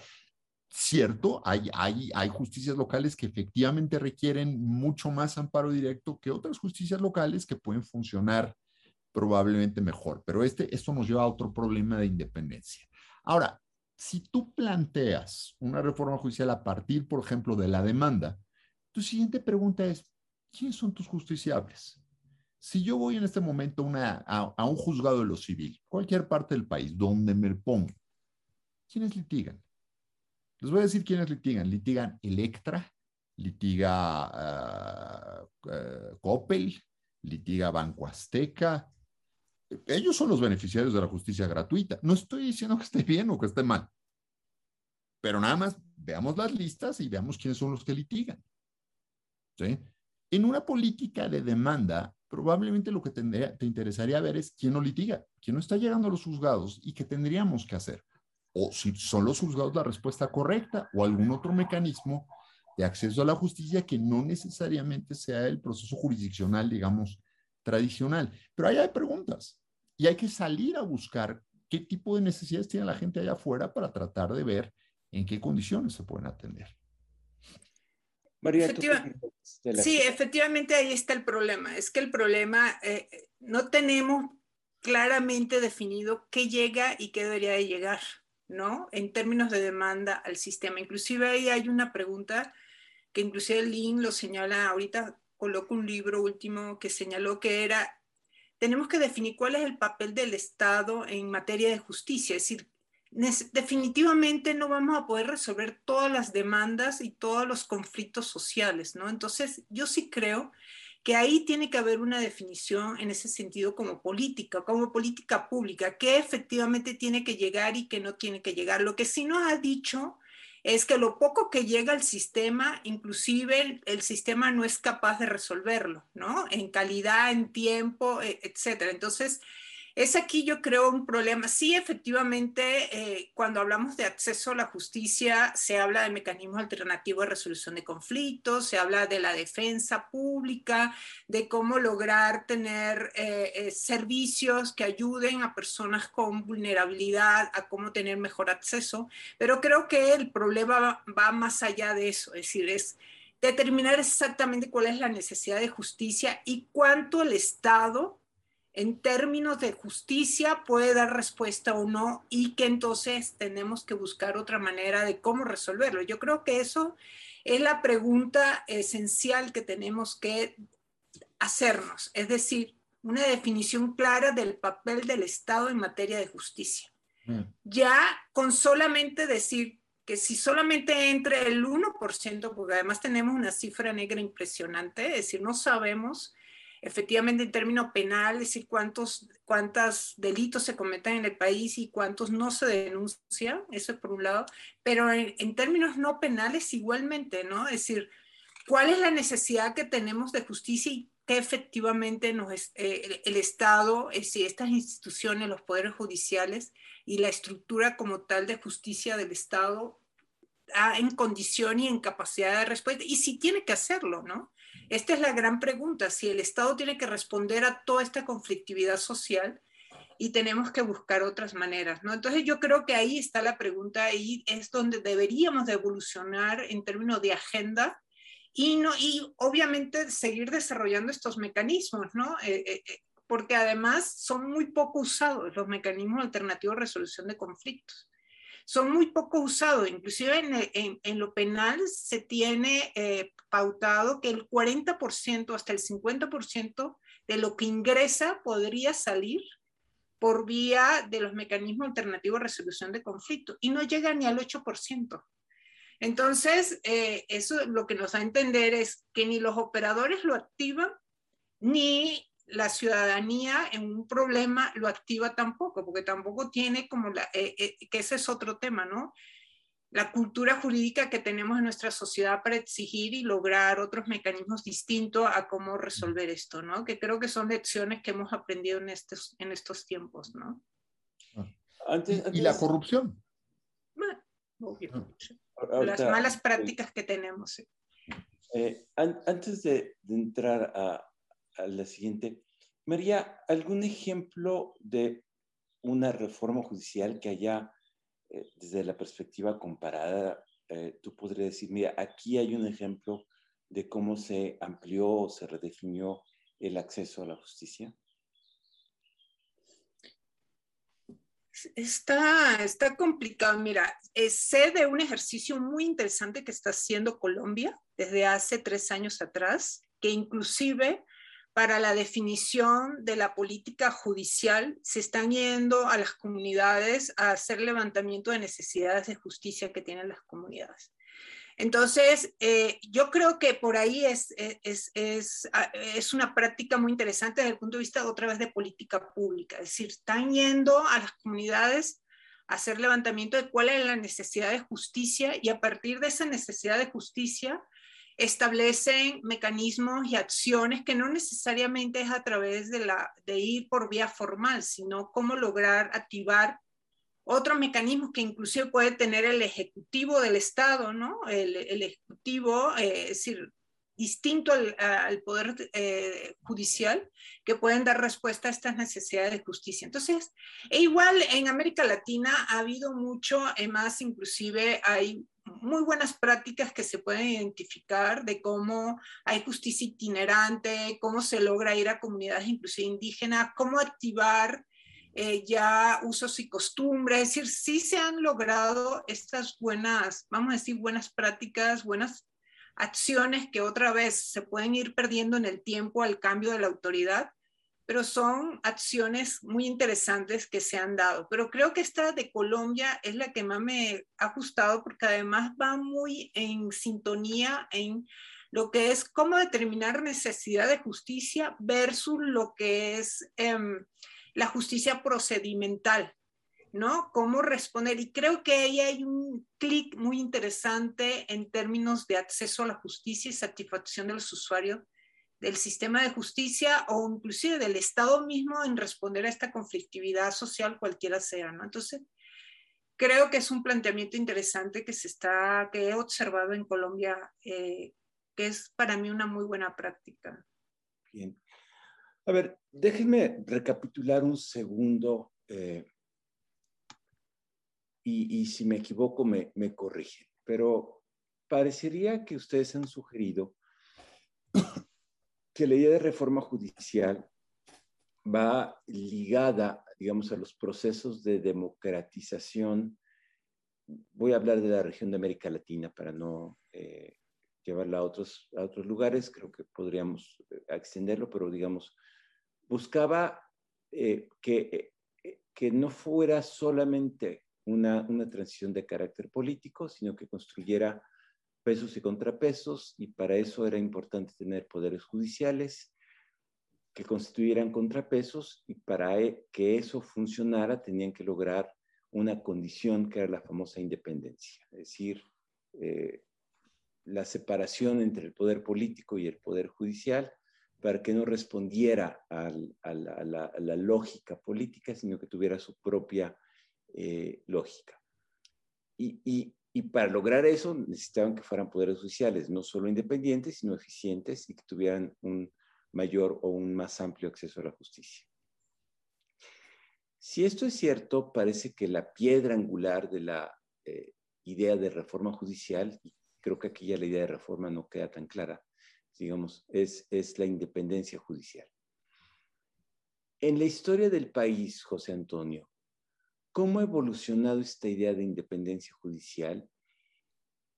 Cierto, hay, hay, hay justicias locales que efectivamente requieren mucho más amparo directo que otras justicias locales que pueden funcionar probablemente mejor, pero este, esto nos lleva a otro problema de independencia. Ahora, si tú planteas una reforma judicial a partir, por ejemplo, de la demanda, tu siguiente pregunta es, ¿quiénes son tus justiciables? Si yo voy en este momento una, a, a, un juzgado de lo civil, cualquier parte del país, donde me pongo, ¿quiénes litigan? Les voy a decir quiénes litigan. Litigan Electra, litiga uh, Coppel, litiga Banco Azteca. Ellos son los beneficiarios de la justicia gratuita. No estoy diciendo que esté bien o que esté mal. Pero nada más veamos las listas y veamos quiénes son los que litigan. ¿Sí? En una política de demanda, probablemente lo que tendría, te interesaría ver es quién no litiga, quién no está llegando a los juzgados y qué tendríamos que hacer o si son los juzgados la respuesta correcta o algún otro mecanismo de acceso a la justicia que no necesariamente sea el proceso jurisdiccional, digamos, tradicional. Pero ahí hay preguntas y hay que salir a buscar qué tipo de necesidades tiene la gente allá afuera para tratar de ver en qué condiciones se pueden atender. María, sí, efectivamente ahí está el problema. Es que el problema, eh, no tenemos claramente definido qué llega y qué debería de llegar, ¿no? En términos de demanda al sistema. Inclusive ahí hay una pregunta que inclusive Link lo señala ahorita, coloco un libro último que señaló que era, tenemos que definir cuál es el papel del Estado en materia de justicia, es decir, definitivamente no vamos a poder resolver todas las demandas y todos los conflictos sociales, ¿no? Entonces, yo sí creo que ahí tiene que haber una definición en ese sentido como política, como política pública, que efectivamente tiene que llegar y que no tiene que llegar. Lo que sí nos ha dicho es que lo poco que llega al sistema, inclusive el, sistema no es capaz de resolverlo, ¿no? En calidad, en tiempo, e, etcétera. Entonces, es aquí yo creo un problema. Sí, efectivamente, eh, cuando hablamos de acceso a la justicia, se habla de mecanismos alternativos de resolución de conflictos, se habla de la defensa pública, de cómo lograr tener eh, eh, servicios que ayuden a personas con vulnerabilidad, a cómo tener mejor acceso, pero creo que el problema va, va más allá de eso, es decir, es determinar exactamente cuál es la necesidad de justicia y cuánto el Estado en términos de justicia puede dar respuesta o no y que entonces tenemos que buscar otra manera de cómo resolverlo. Yo creo que eso es la pregunta esencial que tenemos que hacernos, es decir, una definición clara del papel del Estado en materia de justicia. Mm. Ya con solamente decir que si solamente entre el 1%, porque además tenemos una cifra negra impresionante, es decir, no sabemos efectivamente en términos penal, es decir, cuántos, cuántos delitos se cometen en el país y cuántos no se denuncian, eso es por un lado, pero en, términos no penales igualmente, ¿no? Es decir, ¿cuál es la necesidad que tenemos de justicia y qué efectivamente nos eh, el, Estado, es decir, estas instituciones, los poderes judiciales y la estructura como tal de justicia del Estado en condición y en capacidad de respuesta, y si tiene que hacerlo, ¿no? Esta es la gran pregunta, si el Estado tiene que responder a toda esta conflictividad social y tenemos que buscar otras maneras, ¿no? Entonces yo creo que ahí está la pregunta, ahí es donde deberíamos de evolucionar en términos de agenda y, no, y obviamente seguir desarrollando estos mecanismos, ¿no? Eh, eh, eh, porque además son muy poco usados los mecanismos alternativos de resolución de conflictos son muy poco usados. Inclusive en, lo penal se tiene eh, pautado que el 40% hasta el 50% de lo que ingresa podría salir por vía de los mecanismos alternativos de resolución de conflicto y no llega ni al 8%. Entonces, eh, eso lo que nos da a entender es que ni los operadores lo activan, ni la ciudadanía en un problema lo activa tampoco, porque tampoco tiene como la, eh, eh, que ese es otro tema, ¿no? La cultura jurídica que tenemos en nuestra sociedad para exigir y lograr otros mecanismos distintos a cómo resolver esto, ¿no? Que creo que son lecciones que hemos aprendido en estos, en estos tiempos, ¿no? Ah. ¿Y la corrupción? Ah. Las malas prácticas que tenemos. Eh, antes de, de entrar a, a la siguiente. María, ¿algún ejemplo de una reforma judicial que haya, eh, desde la perspectiva comparada, eh, tú podrías decir, mira, aquí hay un ejemplo de cómo se amplió o se redefinió el acceso a la justicia? Está, está complicado. Mira, eh, sé de un ejercicio muy interesante que está haciendo Colombia desde hace tres años atrás, que inclusive para la definición de la política judicial se están yendo a las comunidades a hacer levantamiento de necesidades de justicia que tienen las comunidades. Entonces, eh, yo creo que por ahí es, es, es, es, una práctica muy interesante desde el punto de vista otra vez de política pública. Es decir, están yendo a las comunidades a hacer levantamiento de cuál es la necesidad de justicia y a partir de esa necesidad de justicia establecen mecanismos y acciones que no necesariamente es a través de, la, de ir por vía formal, sino cómo lograr activar otros mecanismos que inclusive puede tener el ejecutivo del Estado, ¿no? El, ejecutivo, eh, es decir, distinto al, poder eh, judicial que pueden dar respuesta a estas necesidades de justicia. Entonces, e igual en América Latina ha habido mucho, eh, más inclusive hay muy buenas prácticas que se pueden identificar de cómo hay justicia itinerante, cómo se logra ir a comunidades inclusive indígenas, cómo activar eh, ya usos y costumbres, es decir, sí se han logrado estas buenas, vamos a decir, buenas prácticas, buenas acciones que otra vez se pueden ir perdiendo en el tiempo al cambio de la autoridad, pero son acciones muy interesantes que se han dado. Pero creo que esta de Colombia es la que más me ha gustado porque además va muy en sintonía en lo que es cómo determinar necesidad de justicia versus lo que es em, la justicia procedimental. ¿No? Cómo responder. Y creo que ahí hay un clic muy interesante en términos de acceso a la justicia y satisfacción de los usuarios del sistema de justicia o inclusive del Estado mismo en responder a esta conflictividad social cualquiera sea, ¿no? Entonces, creo que es un planteamiento interesante que se está, que he observado en Colombia, eh, que es para mí una muy buena práctica. Bien. A ver, déjenme recapitular un segundo eh, y, si me equivoco me, me corrigen, pero parecería que ustedes han sugerido que la idea de reforma judicial va ligada, digamos, a los procesos de democratización. Voy a hablar de la región de América Latina para no eh, llevarla a otros, a otros lugares, creo que podríamos eh, extenderlo, pero digamos, buscaba eh, que, que no fuera solamente una, transición de carácter político, sino que construyera pesos y contrapesos, y para eso era importante tener poderes judiciales que constituyeran contrapesos, y para e, que eso funcionara tenían que lograr una condición que era la famosa independencia, es decir, eh, la separación entre el poder político y el poder judicial para que no respondiera a, la, lógica política, sino que tuviera su propia eh, lógica. Y, para lograr eso necesitaban que fueran poderes judiciales, no solo independientes, sino eficientes y que tuvieran un mayor o un más amplio acceso a la justicia. Si esto es cierto, parece que la piedra angular de la eh, idea de reforma judicial, y creo que aquí ya la idea de reforma no queda tan clara, digamos, es, es la independencia judicial. En la historia del país, José Antonio, ¿Cómo ha evolucionado esta idea de independencia judicial?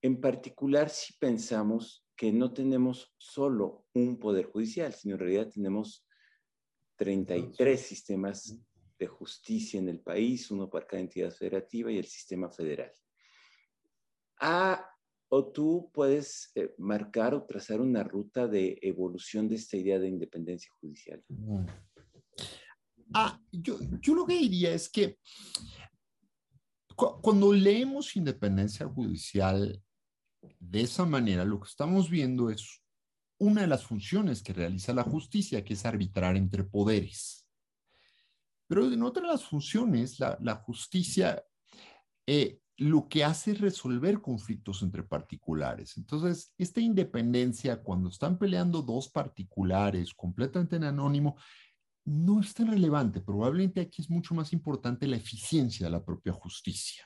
En particular, si pensamos que no tenemos solo un poder judicial, sino en realidad tenemos 33 sistemas de justicia en el país, uno para cada entidad federativa y el sistema federal. Ah, o tú puedes eh, marcar o trazar una ruta de evolución de esta idea de independencia judicial. Ah, yo, yo lo que diría es que cuando leemos independencia judicial de esa manera, lo que estamos viendo es una de las funciones que realiza la justicia, que es arbitrar entre poderes. Pero en otra de las funciones, la, la justicia eh, lo que hace es resolver conflictos entre particulares. Entonces, esta independencia, cuando están peleando dos particulares completamente en anónimo, no es tan relevante. Probablemente aquí es mucho más importante la eficiencia de la propia justicia.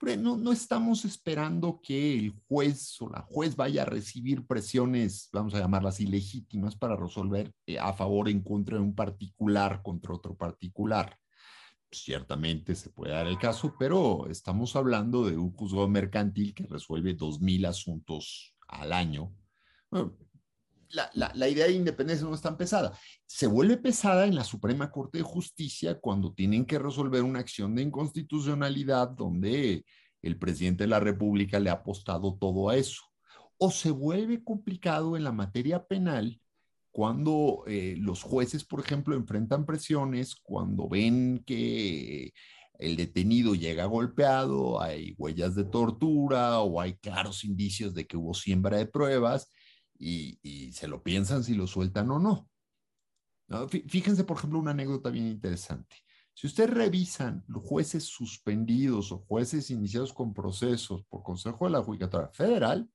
Pero no, no estamos esperando que el juez o la juez vaya a recibir presiones, vamos a llamarlas ilegítimas, para resolver eh, a favor o en contra de un particular contra otro particular. Ciertamente se puede dar el caso, pero estamos hablando de un juzgado mercantil que resuelve 2.000 asuntos al año la, idea de independencia no es tan pesada. Se vuelve pesada en la Suprema Corte de Justicia cuando tienen que resolver una acción de inconstitucionalidad donde el presidente de la República le ha apostado todo a eso. O se vuelve complicado en la materia penal cuando eh, los jueces, por ejemplo, enfrentan presiones, cuando ven que el detenido llega golpeado, hay huellas de tortura o hay claros indicios de que hubo siembra de pruebas y, se lo piensan si lo sueltan o no. Fíjense, por ejemplo, una anécdota bien interesante. Si ustedes revisan jueces suspendidos o jueces iniciados con procesos por Consejo de la Judicatura Federal,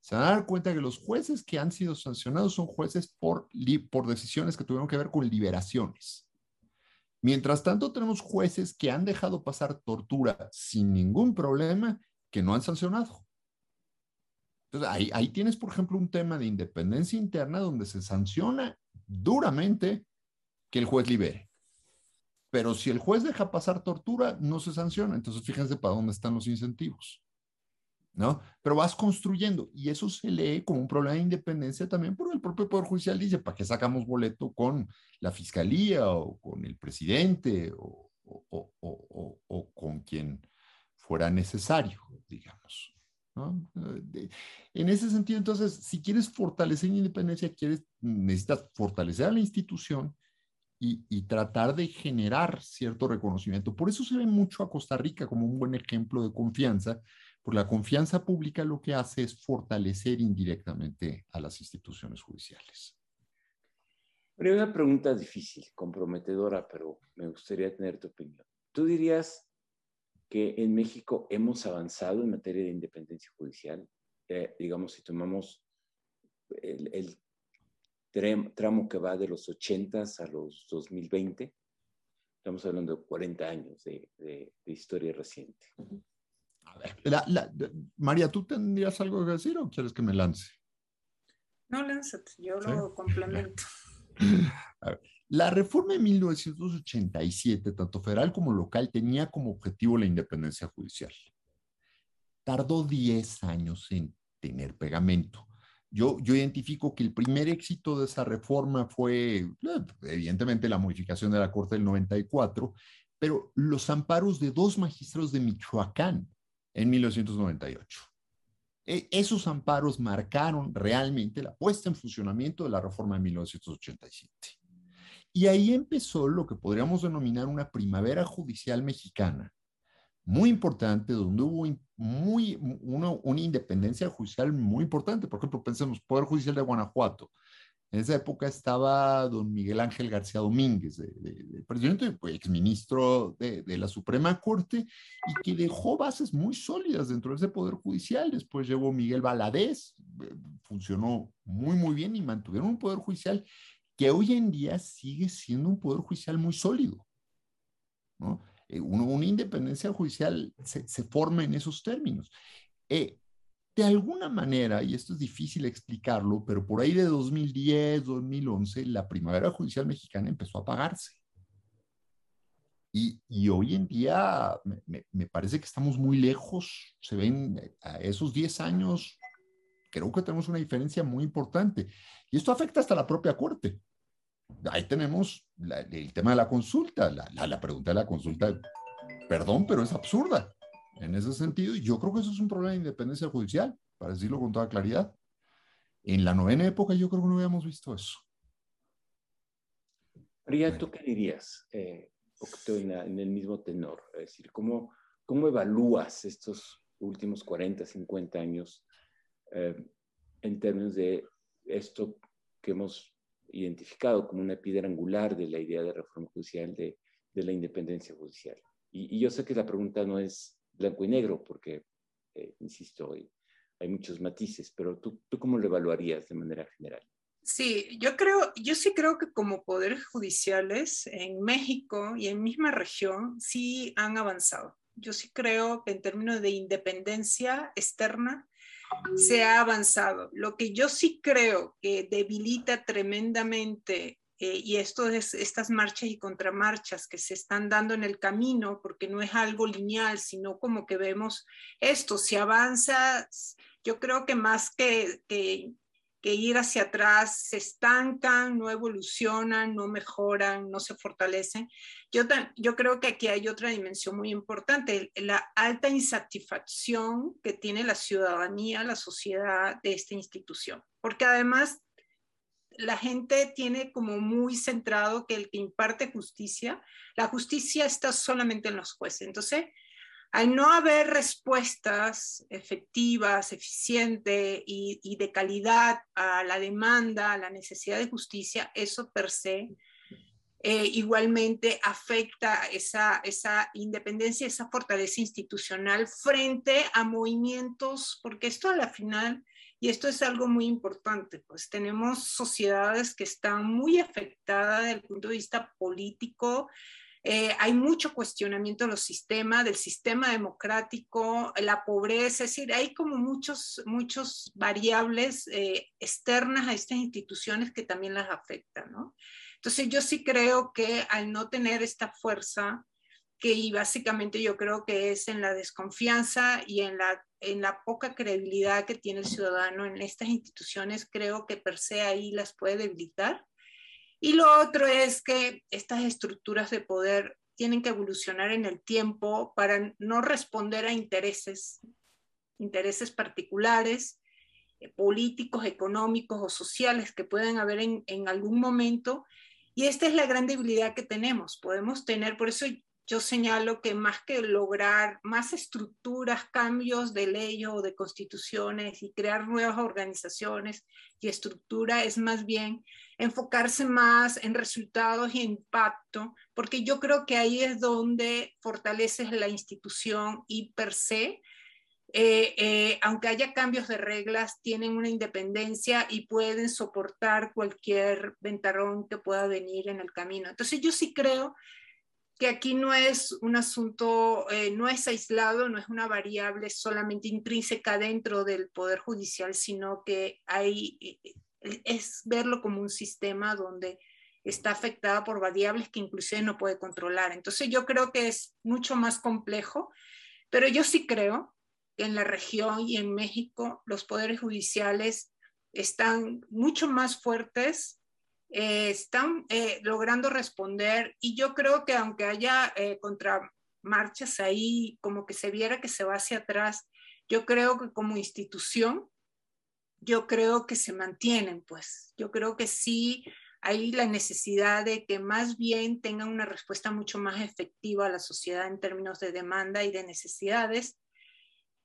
se van a dar cuenta que los jueces que han sido sancionados son jueces por, por decisiones que tuvieron que ver con liberaciones. Mientras tanto, tenemos jueces que han dejado pasar tortura sin ningún problema que no han sancionado. Entonces, ahí, tienes, por ejemplo, un tema de independencia interna donde se sanciona duramente que el juez libere. Pero si el juez deja pasar tortura, no se sanciona. Entonces, fíjense para dónde están los incentivos. ¿No? Pero vas construyendo y eso se lee como un problema de independencia también porque el propio Poder Judicial dice, ¿para qué sacamos boleto con la Fiscalía o con el presidente o, con quien fuera necesario, digamos? ¿No? En ese sentido, entonces, si quieres fortalecer la independencia, quieres, necesitas fortalecer a la institución y, tratar de generar cierto reconocimiento. Por eso se ve mucho a Costa Rica como un buen ejemplo de confianza, porque la confianza pública lo que hace es fortalecer indirectamente a las instituciones judiciales. una pregunta difícil, comprometedora, pero me gustaría tener tu opinión. ¿Tú dirías que en México hemos avanzado en materia de independencia judicial? Eh, digamos, si tomamos el, el tramo que va de los 80 a los 2020. Estamos hablando de 40 años de, de, historia reciente. A ver, María, ¿tú tendrías algo que decir o quieres que me lance? No, lánzate, yo lo complemento. la reforma de 1987, tanto federal como local, tenía como objetivo la independencia judicial. Tardó 10 años en tener pegamento. Yo, identifico que el primer éxito de esa reforma fue, evidentemente, la modificación de la Corte del 94, pero los amparos de dos magistrados de Michoacán en 1998. E, esos amparos marcaron realmente la puesta en funcionamiento de la reforma de 1987. Y ahí empezó lo que podríamos denominar una primavera judicial mexicana, muy importante, donde hubo muy, una, una, independencia judicial muy importante. Por ejemplo, pensemos, Poder Judicial de Guanajuato. En esa época estaba don Miguel Ángel García Domínguez, de, de, presidente, pues, exministro de, de, la Suprema Corte, y que dejó bases muy sólidas dentro de ese Poder Judicial. Después llegó Miguel Valadez, eh, funcionó muy, muy bien y mantuvieron un Poder Judicial que hoy en día sigue siendo un Poder Judicial muy sólido. Eh, una, independencia judicial se, forma en esos términos. Eh, de alguna manera, y esto es difícil explicarlo, pero por ahí de 2010, 2011, la primavera judicial mexicana empezó a apagarse. Y, hoy en día me, me, parece que estamos muy lejos, se ven a esos 10 años, creo que tenemos una diferencia muy importante. Y esto afecta hasta la propia Corte ahí tenemos el tema de la consulta. La, la, pregunta de la consulta, perdón, pero es absurda. En ese sentido, yo creo que eso es un problema de independencia judicial, para decirlo con toda claridad. En la novena época yo creo que no habíamos visto eso. María, ¿tú qué dirías? Eh, en, en, el mismo tenor. Es decir, ¿cómo, cómo evalúas estos últimos 40, 50 años eh, en términos de esto que hemos identificado como una piedra angular de la idea de reforma judicial, de, la independencia judicial. Y, yo sé que la pregunta no es blanco y negro, porque, eh, insisto, hay, muchos matices, pero tú, ¿tú cómo lo evaluarías de manera general? Sí, yo creo, yo sí creo que como poderes judiciales en México y en misma región sí han avanzado. Yo sí creo que en términos de independencia externa se ha avanzado. Lo que yo sí creo que debilita tremendamente, eh, y esto es estas marchas y contramarchas que se están dando en el camino, porque no es algo lineal, sino como que vemos esto, si avanza, yo creo que más que, que que ir hacia atrás, se estancan, no evolucionan, no mejoran, no se fortalecen. Yo, yo creo que aquí hay otra dimensión muy importante, la alta insatisfacción que tiene la ciudadanía, la sociedad de esta institución, porque además la gente tiene como muy centrado que el que imparte justicia, la justicia está solamente en los jueces. Entonces, al no haber respuestas efectivas, eficientes y, de calidad a la demanda, a la necesidad de justicia, eso per se eh, igualmente afecta esa, esa independencia, esa fortaleza institucional frente a movimientos, porque esto a la final Y esto es algo muy importante, pues tenemos sociedades que están muy afectadas desde el punto de vista político, eh, hay mucho cuestionamiento de los sistemas, del sistema democrático, la pobreza, es decir, hay como muchos, muchos variables eh, externas a estas instituciones que también las afectan, ¿no? Entonces yo sí creo que al no tener esta fuerza, que y básicamente yo creo que es en la desconfianza y en la, en la poca credibilidad que tiene el ciudadano en estas instituciones, creo que per se ahí las puede debilitar y lo otro es que estas estructuras de poder tienen que evolucionar en el tiempo para no responder a intereses, intereses particulares, eh, políticos, económicos o sociales que pueden haber en, en algún momento. Y esta es la gran debilidad que tenemos. Podemos tener, por eso yo señalo que más que lograr más estructuras, cambios de ley o de constituciones y crear nuevas organizaciones y estructura, es más bien enfocarse más en resultados y impacto, porque yo creo que ahí es donde fortaleces la institución y per se, eh, eh, aunque haya cambios de reglas, tienen una independencia y pueden soportar cualquier ventarrón que pueda venir en el camino. Entonces yo sí creo que aquí no es un asunto, eh, no es aislado, no es una variable solamente intrínseca dentro del Poder Judicial, sino que hay, eh, es verlo como un sistema donde está afectada por variables que inclusive no puede controlar. Entonces yo creo que es mucho más complejo, pero yo sí creo que en la región y en México los poderes judiciales están mucho más fuertes eh, están eh, logrando responder y yo creo que aunque haya eh, contramarchas ahí, como que se viera que se va hacia atrás, yo creo que como institución, yo creo que se mantienen, pues yo creo que sí hay la necesidad de que más bien tengan una respuesta mucho más efectiva a la sociedad en términos de demanda y de necesidades.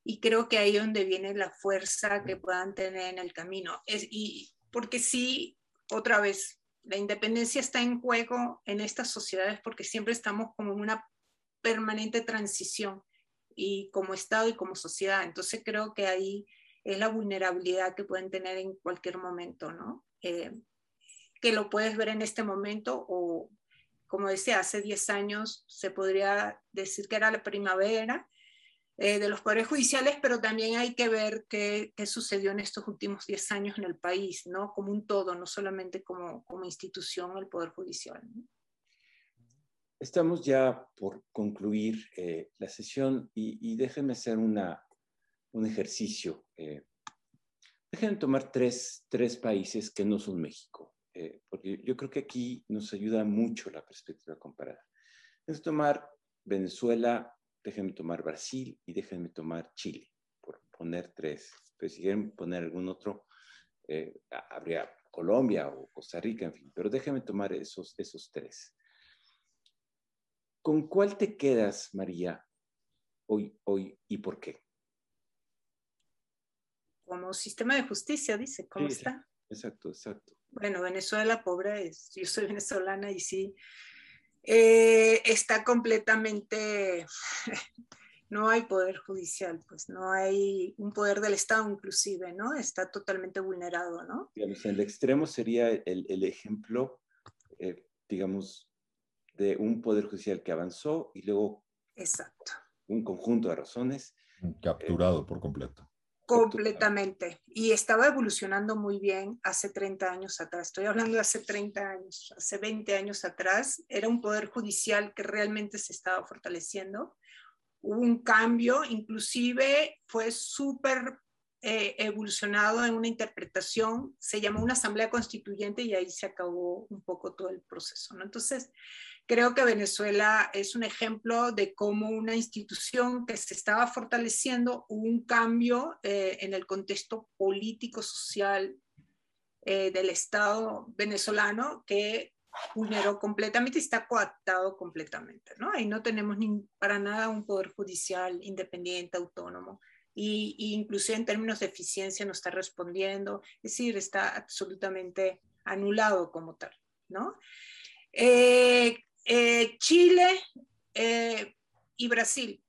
Y creo que ahí es donde viene la fuerza que puedan tener en el camino. Es, y porque sí, otra vez, la independencia está en juego en estas sociedades porque siempre estamos como en una permanente transición y como Estado y como sociedad. Entonces creo que ahí es la vulnerabilidad que pueden tener en cualquier momento, ¿no? Eh, que lo puedes ver en este momento o, como decía, hace 10 años se podría decir que era la primavera eh, de los poderes judiciales, pero también hay que ver qué, qué, sucedió en estos últimos 10 años en el país, ¿no? Como un todo, no solamente como, como institución el Poder Judicial. ¿no? Estamos ya por concluir eh, la sesión y, y, déjenme hacer una, un ejercicio. Eh, déjenme tomar tres, tres, países que no son México, eh, porque yo creo que aquí nos ayuda mucho la perspectiva comparada. Déjenme tomar Venezuela, déjenme tomar Brasil y déjenme tomar Chile, por poner tres. Pero si quieren poner algún otro, eh, habría Colombia o Costa Rica, en fin, pero déjenme tomar esos, esos tres. ¿Con cuál te quedas, María, hoy, hoy y por qué? Como sistema de justicia, dice, ¿cómo sí, está? Exacto, exacto. Bueno, Venezuela, pobre, es, yo soy venezolana y sí, eh, está completamente, no hay poder judicial, pues no hay un poder del Estado inclusive, ¿no? Está totalmente vulnerado, ¿no? Digamos, el extremo sería el, el ejemplo, eh, digamos, de un poder judicial que avanzó y luego... Exacto. Un conjunto de razones. Capturado eh, por completo. Completamente. Y estaba evolucionando muy bien hace 30 años atrás. Estoy hablando de hace 30 años, hace 20 años atrás. Era un poder judicial que realmente se estaba fortaleciendo. Hubo un cambio, inclusive fue súper eh, evolucionado en una interpretación. Se llamó una asamblea constituyente y ahí se acabó un poco todo el proceso. ¿no? Entonces, Creo que Venezuela es un ejemplo de cómo una institución que se estaba fortaleciendo hubo un cambio eh, en el contexto político, social eh, del Estado venezolano que vulneró completamente y está coactado completamente. ¿no? Ahí no tenemos ni para nada un poder judicial independiente, autónomo. Y, y inclusive en términos de eficiencia no está respondiendo, es decir, está absolutamente anulado como tal, ¿no? Eh, eh, Chile eh, y Brasil.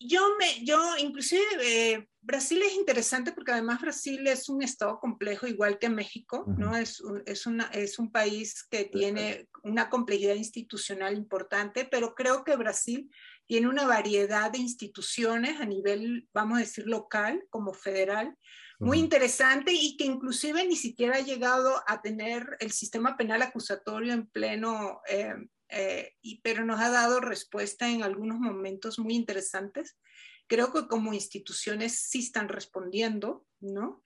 yo me, yo inclusive eh, Brasil es interesante porque además Brasil es un estado complejo igual que México, ¿no? Es un, es, una, es un país que tiene una complejidad institucional importante, pero creo que Brasil tiene una variedad de instituciones a nivel, vamos a decir, local como federal, muy interesante y que inclusive ni siquiera ha llegado a tener el sistema penal acusatorio en pleno eh, eh, pero nos ha dado respuesta en algunos momentos muy interesantes. Creo que como instituciones sí están respondiendo, ¿no?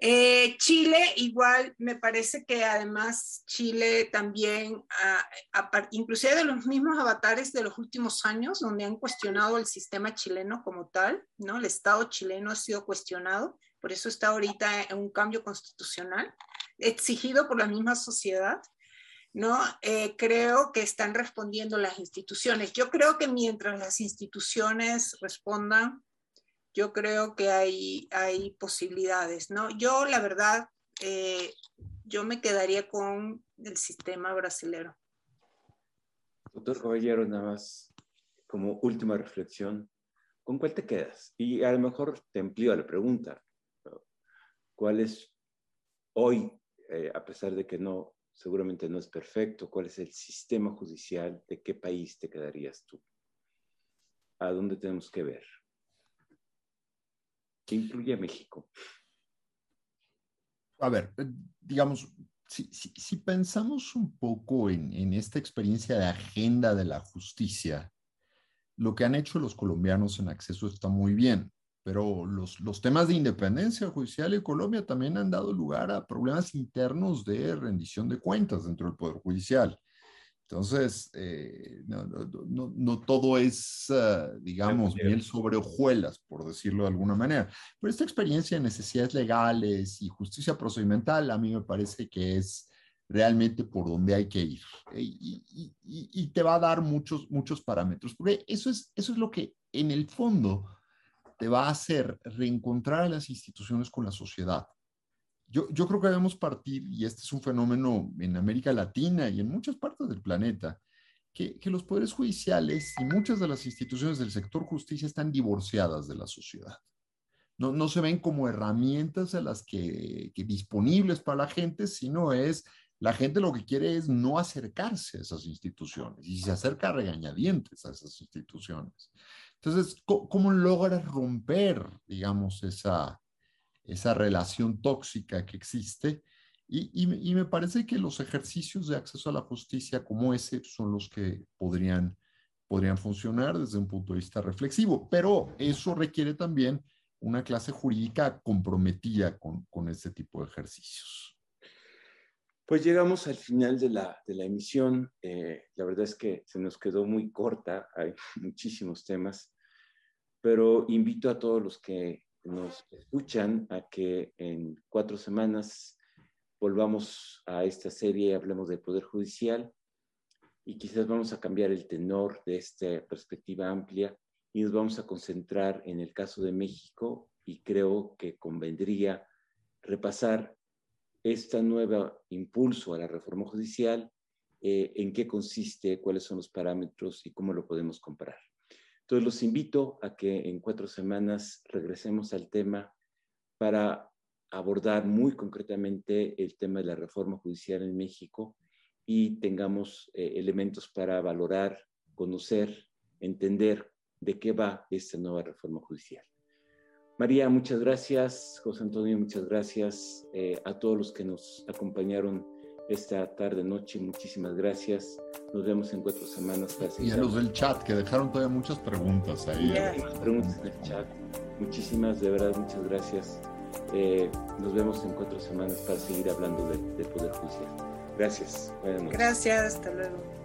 Eh, Chile, igual, me parece que además Chile también, ah, inclusive de los mismos avatares de los últimos años, donde han cuestionado el sistema chileno como tal, ¿no? El Estado chileno ha sido cuestionado, por eso está ahorita en un cambio constitucional, exigido por la misma sociedad. ¿no? Eh, creo que están respondiendo las instituciones. Yo creo que mientras las instituciones respondan, yo creo que hay, hay posibilidades, ¿no? Yo, la verdad, eh, yo me quedaría con el sistema brasilero. Doctor Caballero, nada más como última reflexión, ¿con cuál te quedas? Y a lo mejor te amplío la pregunta. ¿Cuál es hoy, eh, a pesar de que no seguramente no es perfecto, cuál es el sistema judicial, de qué país te quedarías tú, a dónde tenemos que ver. ¿Qué incluye a México? A ver, eh, digamos, si, pensamos un poco en, esta experiencia de agenda de la justicia, lo que han hecho los colombianos en acceso está muy bien pero los, los, temas de independencia judicial en Colombia también han dado lugar a problemas internos de rendición de cuentas dentro del Poder Judicial. Entonces, eh, no, no, no, todo es, uh, digamos, miel sobre hojuelas, por decirlo de alguna manera. Pero esta experiencia de necesidades legales y justicia procedimental a mí me parece que es realmente por donde hay que ir. Y, y, y, y te va a dar muchos, muchos parámetros, porque eso es, eso es lo que en el fondo te va a hacer reencontrar a las instituciones con la sociedad. Yo, yo creo que debemos partir, y este es un fenómeno en América Latina y en muchas partes del planeta, que, que, los poderes judiciales y muchas de las instituciones del sector justicia están divorciadas de la sociedad. No, no se ven como herramientas a las que, que, disponibles para la gente, sino es la gente lo que quiere es no acercarse a esas instituciones y se acerca a regañadientes a esas instituciones. Entonces, ¿cómo, logras romper, digamos, esa, esa relación tóxica que existe? Y, y, me parece que los ejercicios de acceso a la justicia como ese son los que podrían, podrían funcionar desde un punto de vista reflexivo, pero eso requiere también una clase jurídica comprometida con, con este tipo de ejercicios. Pues llegamos al final de la, de la emisión. Eh, la verdad es que se nos quedó muy corta, hay muchísimos temas, pero invito a todos los que nos escuchan a que en cuatro semanas volvamos a esta serie, hablemos del Poder Judicial y quizás vamos a cambiar el tenor de esta perspectiva amplia y nos vamos a concentrar en el caso de México y creo que convendría repasar este nuevo impulso a la reforma judicial, eh, en qué consiste, cuáles son los parámetros y cómo lo podemos comparar. Entonces los invito a que en cuatro semanas regresemos al tema para abordar muy concretamente el tema de la reforma judicial en México y tengamos eh, elementos para valorar, conocer, entender de qué va esta nueva reforma judicial. María, muchas gracias. José Antonio, muchas gracias. Eh, a todos los que nos acompañaron esta tarde, noche, muchísimas gracias. Nos vemos en cuatro semanas. Gracias. Y a los del chat, que dejaron todavía muchas preguntas ahí. Muchas preguntas en el chat. Muchísimas, de verdad, muchas gracias. Eh, nos vemos en cuatro semanas para seguir hablando del, del Poder Judicial. Gracias. Gracias, hasta luego.